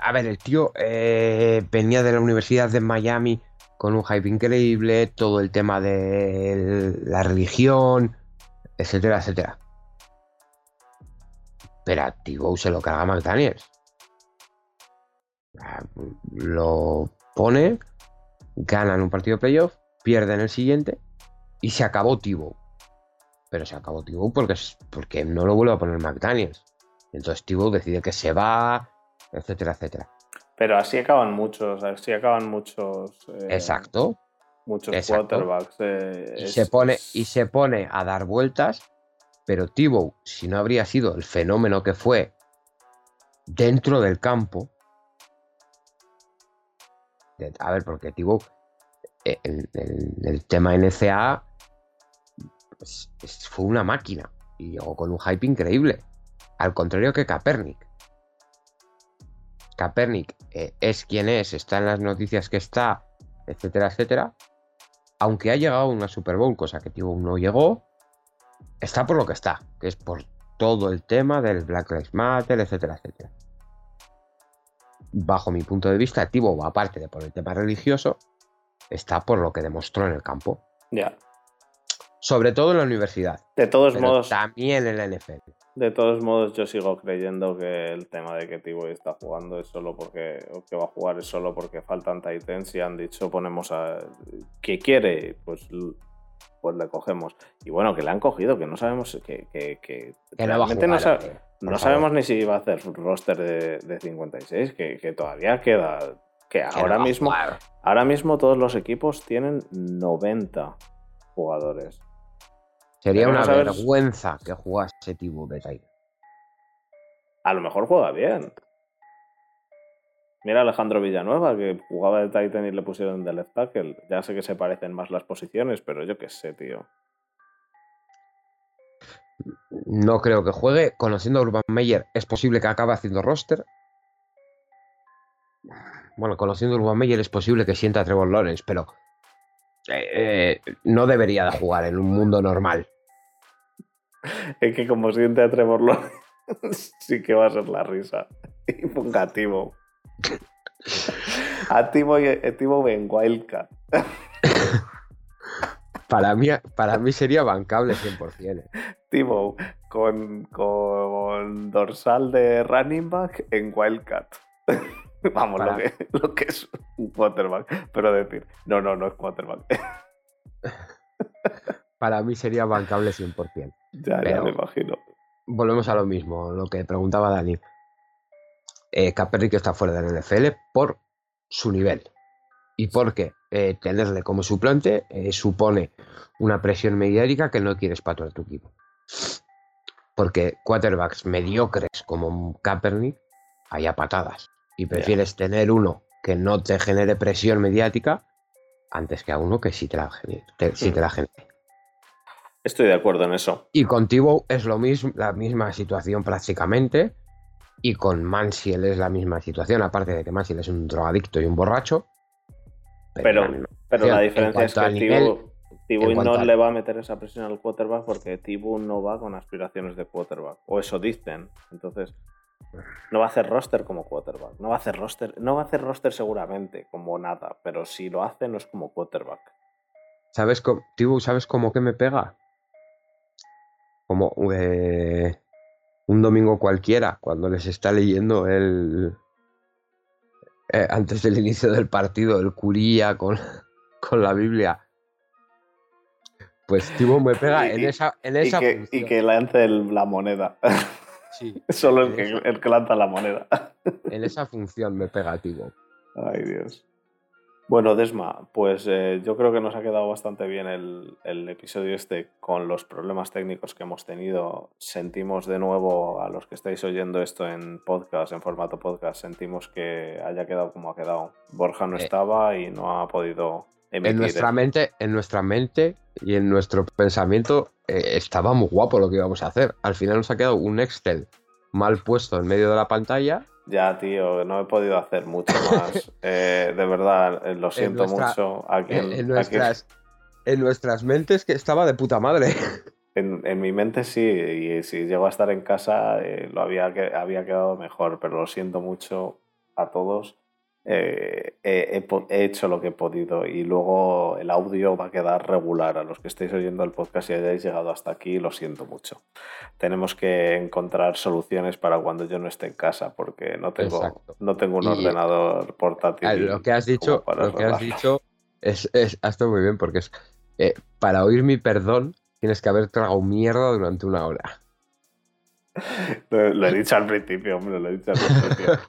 A ver, el tío eh, venía de la Universidad de Miami con un hype increíble, todo el tema de la religión, etcétera, etcétera. Pero a Tibow se lo carga McDaniels. Lo pone, ganan un partido de playoff, pierden el siguiente y se acabó Tibow. Pero se acabó Tibow porque, porque no lo vuelve a poner McDaniels. Entonces Tibow decide que se va, etcétera, etcétera. Pero así acaban muchos, así acaban muchos. Eh, Exacto. Muchos quarterbacks. Eh, y, se pone, y se pone a dar vueltas pero Tibow, si no habría sido el fenómeno que fue dentro del campo, a ver, porque Tibow, eh, en, el tema NCA, pues, fue una máquina y llegó con un hype increíble. Al contrario que Kaepernick. Kaepernick eh, es quien es, está en las noticias que está, etcétera, etcétera. Aunque ha llegado a una Super Bowl, cosa que Tibow no llegó, está por lo que está, que es por todo el tema del Black Lives Matter, etcétera, etcétera. Bajo mi punto de vista, activo, aparte de por el tema religioso, está por lo que demostró en el campo. Ya. Sobre todo en la universidad. De todos modos. También en la NFL. De todos modos, yo sigo creyendo que el tema de que Tibo está jugando es solo porque. o que va a jugar es solo porque faltan Titans y han dicho ponemos a. ¿Qué quiere? Pues pues le cogemos. Y bueno, que le han cogido, que no sabemos que, que, realmente no, no sabemos ni si va a hacer roster de, 56, que, todavía queda. Que ahora mismo, ahora mismo todos los equipos tienen 90 jugadores. Sería una vergüenza que jugase tipo de Tiger. A lo mejor juega bien. Mira Alejandro Villanueva, que jugaba de Titan y le pusieron de left tackle. Ya sé que se parecen más las posiciones, pero yo qué sé, tío. No creo que juegue. Conociendo a Urban Meyer, es posible que acabe haciendo roster. Bueno, conociendo a Urban Meyer, es posible que sienta a Trevor Lawrence, pero eh, eh, no debería de jugar en un mundo normal. Es que como siente a Trevor Lawrence, sí que va a ser la risa. Y ponga a Timo. A Timo, y- a Timo en Wildcat. Para mí, para mí sería bancable 100%. eh. Timo con, con dorsal de running back en Wildcat. Vamos, lo que, lo que es un quarterback. Pero decir, no, no, no es quarterback. Para mí sería bancable 100%. ya, ya me imagino. Volvemos a lo mismo, lo que preguntaba Dani. Eh, Kaepernick está fuera del NFL por su nivel. Y porque eh, tenerle como suplente eh, supone una presión mediática que no quieres para tu equipo. Porque quarterbacks mediocres como Kaepernick hay a patadas. Y prefieres tener uno que no te genere presión mediática antes que a uno que sí te la genere. te- sí te la genere. Estoy de acuerdo en eso. Y con Tibo es lo mismo, la misma situación prácticamente. Y con Mansiel es la misma situación, aparte de que Mansiel es un drogadicto y un borracho. Pero- la Pero la En diferencia es que nivel- no le va a meter esa presión al quarterback porque Tibu no va con aspiraciones de quarterback. O eso dicen. Entonces, no va a hacer roster como quarterback. No va a hacer roster, no va a hacer roster seguramente como nada. Pero si lo hace, no es como quarterback. ¿Sabes Tibu, ¿sabes cómo que me pega? Como eh, un domingo cualquiera, cuando les está leyendo el. eh, antes del inicio del partido, el curía con, con la Biblia. Pues Tibu me pega Y- en y- esa, en Y esa que, y que lance el- la moneda. Sí, Solo el que, el que lanza la moneda. en esa función me pega Tibu. Ay, Dios. Bueno, Desma, pues eh, yo creo que nos ha quedado bastante bien el, el episodio este con los problemas técnicos que hemos tenido. Sentimos de nuevo a los que estáis oyendo esto en podcast, en formato podcast, sentimos que haya quedado como ha quedado. Borja no Eh. estaba y no ha podido emitir. En nuestra mente, en nuestra mente y en nuestro pensamiento eh, estaba muy guapo lo que íbamos a hacer. Al final nos ha quedado un Excel mal puesto en medio de la pantalla. Ya, tío, no he podido hacer mucho más. Eh, de verdad, eh, lo siento nuestra- mucho. A quien, en, en nuestras, en nuestras mentes que estaba de puta madre. En, en mi mente sí, y si llego a estar en casa eh, lo había, que- había quedado mejor, pero lo siento mucho a todos. Eh, he, he hecho lo que he podido y luego el audio va a quedar regular. A los que estéis oyendo el podcast y hayáis llegado hasta aquí, lo siento mucho. Tenemos que encontrar soluciones para cuando yo no esté en casa, porque no tengo, Exacto. no tengo un Y- ordenador portátil. Lo que has dicho, lo que has dicho es, es ha estado muy bien porque es eh, para oír mi perdón tienes que haber tragado mierda durante una hora. Lo, lo he dicho al principio, hombre, lo he dicho al principio.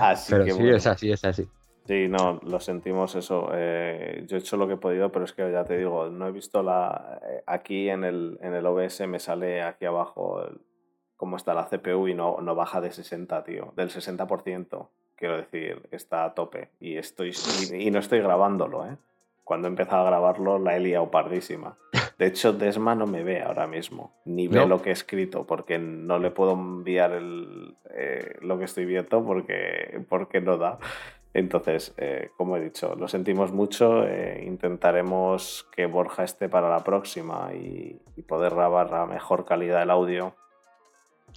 Así Pero que sí, bueno. es así, es así. Sí, no, lo sentimos eso. Eh, yo he hecho lo que he podido, pero es que ya te digo, no he visto la. eh, Aquí en el, en el OBS me sale aquí abajo el- cómo está la CPU y no, no baja de 60, tío. Del 60%, quiero decir, está a tope. Y, estoy, y, y no estoy grabándolo, ¿eh? Cuando he empezado a grabarlo la he liado pardísima. De hecho, Desma no me ve ahora mismo, ni ve ¿No? lo que he escrito, porque no le puedo enviar el, eh, lo que estoy viendo porque, porque no da. Entonces, eh, como he dicho, lo sentimos mucho. eh, intentaremos que Borja esté para la próxima y, y poder grabar a mejor calidad el audio.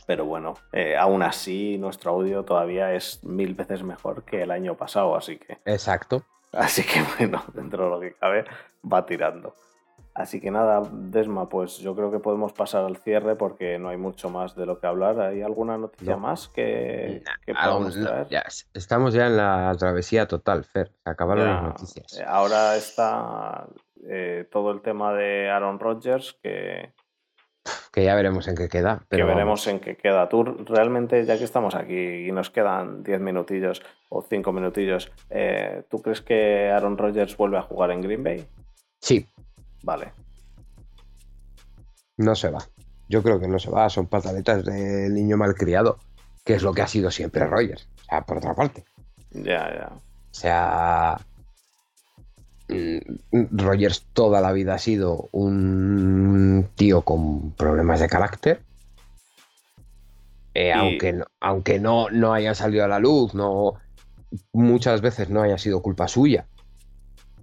Pero bueno, eh, aún así nuestro audio todavía es mil veces mejor que el año pasado, así que, Exacto. así que bueno, dentro de lo que cabe, va tirando. Así que nada, Desma, pues yo creo que podemos pasar al cierre porque no hay mucho más de lo que hablar. ¿Hay alguna noticia No. más que, que podamos traer? ya, estamos ya en la travesía total, Fer. Se acabaron Ya, las noticias. eh, Ahora está eh, todo el tema de Aaron Rodgers que, Que ya veremos en qué queda. que veremos vamos. en qué queda. Tú realmente, ya que estamos aquí y nos quedan 10 minutillos o 5 minutillos, eh, ¿tú crees que Aaron Rodgers vuelve a jugar en Green Bay? Sí, Vale. no se va. Yo creo que no se va. Son pataletas de niño malcriado. que es lo que ha sido siempre Rogers. O sea, por otra parte. Ya, ya. O sea, mm, Rogers toda la vida ha sido un tío con problemas de carácter. Eh, Y- Aunque, no, aunque no, no haya salido a la luz, no, muchas veces no haya sido culpa suya.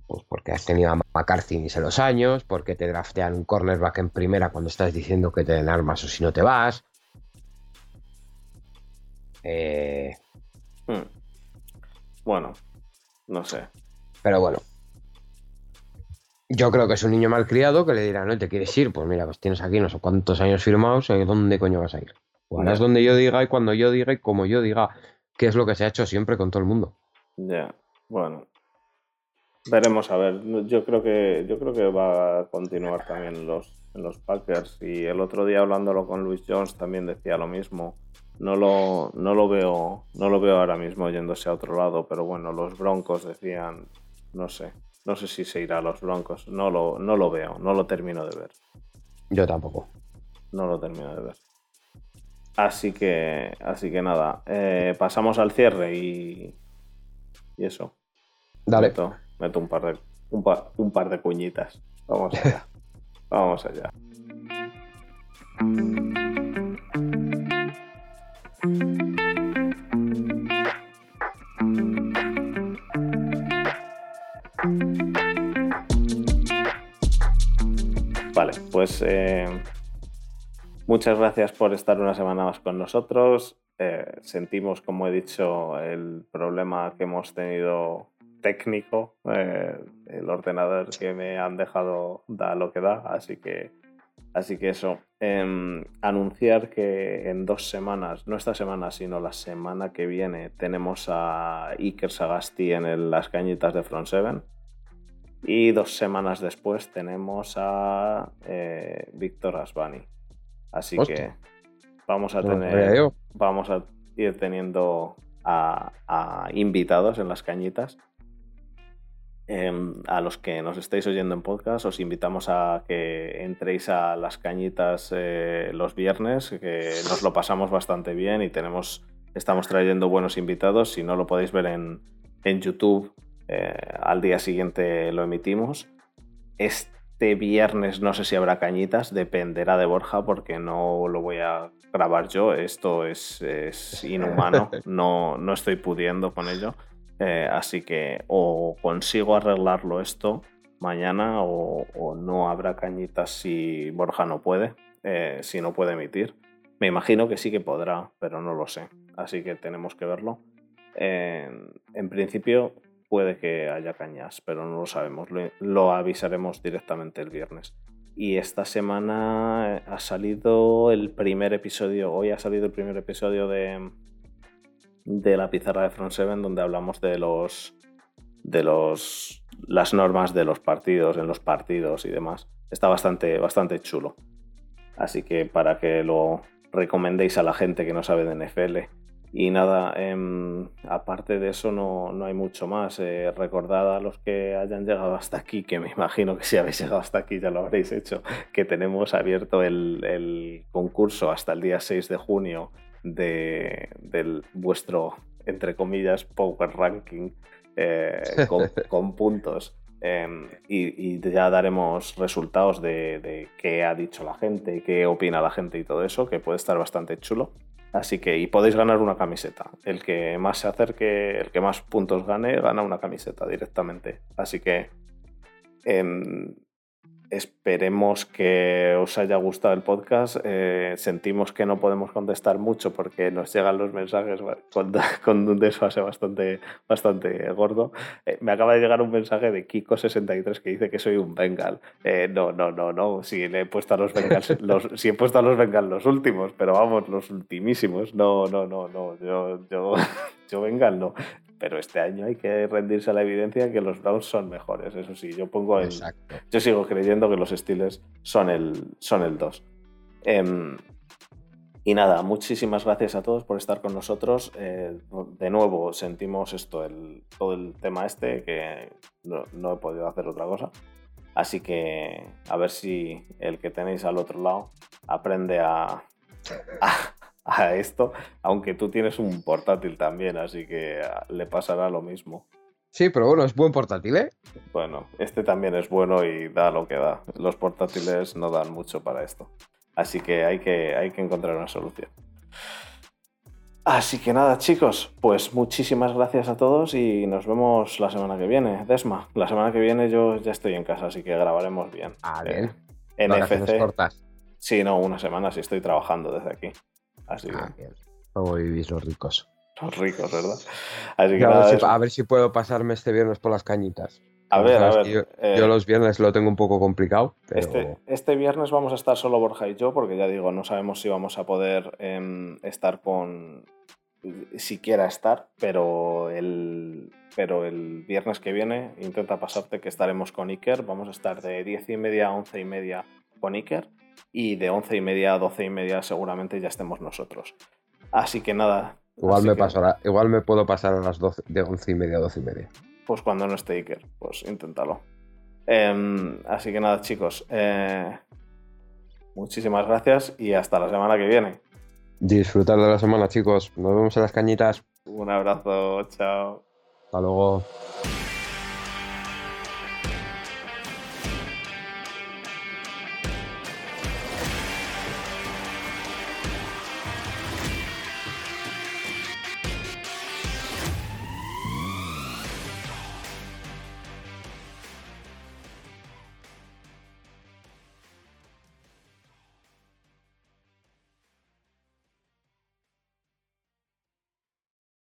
Pues porque has tenido a McCarthy ni sé los años, porque te draftean un cornerback en primera cuando estás diciendo que te den armas o si no te vas. Eh, Hmm. Bueno, no sé. Pero bueno. Yo creo que es un niño malcriado que le dirá, ¿no? ¿Te quieres ir? Pues mira, pues tienes aquí no sé cuántos años firmados, ¿eh? ¿dónde coño vas a ir? O harás Ya. donde yo diga y cuando yo diga y como yo diga, que es lo que se ha hecho siempre con todo el mundo. Ya, bueno. Veremos a ver. Yo creo que yo creo que va a continuar también en los, en los Packers. Y el otro día hablándolo con Luis Jones también decía lo mismo. No lo, no lo veo, no lo veo ahora mismo yéndose a otro lado, pero bueno, los Broncos decían, no sé, no sé si se irá a los Broncos. No lo, no lo veo, no lo termino de ver. Yo tampoco. No lo termino de ver. Así que, así que nada, eh, pasamos al cierre y, y eso. Dale. Meto un par de un par, un par de cuñitas. Vamos allá. Vamos allá. Vale, pues eh, muchas gracias por estar una semana más con nosotros. Eh, sentimos, como he dicho, el problema que hemos tenido técnico. Eh, el ordenador que me han dejado da lo que da, así que, así que eso. Em, anunciar que en dos semanas, no esta semana, sino la semana que viene, tenemos a Iker Sagasti en el- las cañitas de Front Seven. Y dos semanas después tenemos a eh, Víctor Asbani. Así Hostia. que vamos a tener vamos a ir teniendo a, a invitados en las cañitas. Em, a los que nos estáis oyendo en podcast, os invitamos a que entréis a las cañitas eh, los viernes, que nos lo pasamos bastante bien y tenemos, estamos trayendo buenos invitados. Si no lo podéis ver en, en YouTube, eh, al día siguiente lo emitimos. Este viernes no sé si habrá cañitas, dependerá de Borja porque no lo voy a grabar yo. Esto es, es inhumano, no, no estoy pudiendo con ello. Eh, así que o consigo arreglarlo esto mañana o, no habrá cañitas si Borja no puede, eh, si no puede emitir. Me imagino que sí que podrá, pero no lo sé. Así que tenemos que verlo. En principio puede que haya cañas, pero no lo sabemos. Lo, lo avisaremos directamente el viernes. Y esta semana ha salido el primer episodio, hoy ha salido el primer episodio de, de la pizarra de Front Seven donde hablamos de los de los las normas de los partidos en los partidos y demás. Está bastante bastante chulo. Así que para que lo recomendéis a la gente que no sabe de NFL. Y nada, em, aparte de eso no, no hay mucho más. Eh, recordad a los que hayan llegado hasta aquí, que me imagino que si habéis llegado hasta aquí ya lo habréis hecho, que tenemos abierto el, el concurso hasta el día 6 de junio de del vuestro, entre comillas, Power Ranking eh, con, con puntos. Eh, y, y ya daremos resultados de, de qué ha dicho la gente, qué opina la gente y todo eso, que puede estar bastante chulo. Así que, y podéis ganar una camiseta. El que más se acerque, el que más puntos gane, gana una camiseta directamente. Así que em, esperemos que os haya gustado el podcast. Eh, sentimos que no podemos contestar mucho porque nos llegan los mensajes con, con un desfase bastante, bastante gordo. Eh, me acaba de llegar un mensaje de Kiko63 que dice que soy un Bengal. Eh, no, no, no, no. Si he puesto a los Bengals, los, he puesto a los Bengals los últimos, pero vamos, los ultimísimos. No, no, no, no. Yo, yo, yo Bengal no. Pero este año hay que rendirse a la evidencia que los Browns son mejores. Eso sí, yo pongo el, yo sigo creyendo que los Steelers son el, son el 2. Eh, y nada, muchísimas gracias a todos por estar con nosotros. Eh, de nuevo, sentimos esto, el, todo el tema este, que no, no he podido hacer otra cosa. Así que a ver si el que tenéis al otro lado aprende a, a, a esto, aunque tú tienes un portátil también, así que ah, le pasará lo mismo. Sí, pero bueno, es buen portátil, ¿eh? Bueno, este también es bueno y da lo que da. Los portátiles no dan mucho para esto. Así que hay que, hay que encontrar una solución. Así que nada, chicos, pues muchísimas gracias a todos y nos vemos la semana que viene. Desma, la semana que viene yo ya estoy en casa, así que grabaremos bien. Ah, bien. Eh, Vacaciones cortas. Sí, no, una semana sí estoy trabajando desde aquí. Así Ah, que. Cómo vivís los ricos. son ricos, ¿verdad? Así que A nada, ver, si, eso. a ver si puedo pasarme este viernes por las cañitas. A ver, a ver, Yo, eh, yo los viernes lo tengo un poco complicado, pero Este, este viernes vamos a estar solo Borja y yo, porque ya digo, no sabemos si vamos a poder em, estar con. siquiera estar, pero el, pero el viernes que viene intenta pasarte que estaremos con Iker. Vamos a estar de 10 y media a 11 y media con Iker, y de 11 y media a 12 y media seguramente ya estemos nosotros. Así que nada. igual me, que, igual puedo pasar a las 12, de 11 y media a 12 y media. Pues cuando no esté Iker, pues inténtalo. Em, así que nada, chicos. eh, muchísimas gracias y hasta la semana que viene. Disfrutar de la semana, chicos. Nos vemos en las cañitas. Un abrazo, chao. Hasta luego.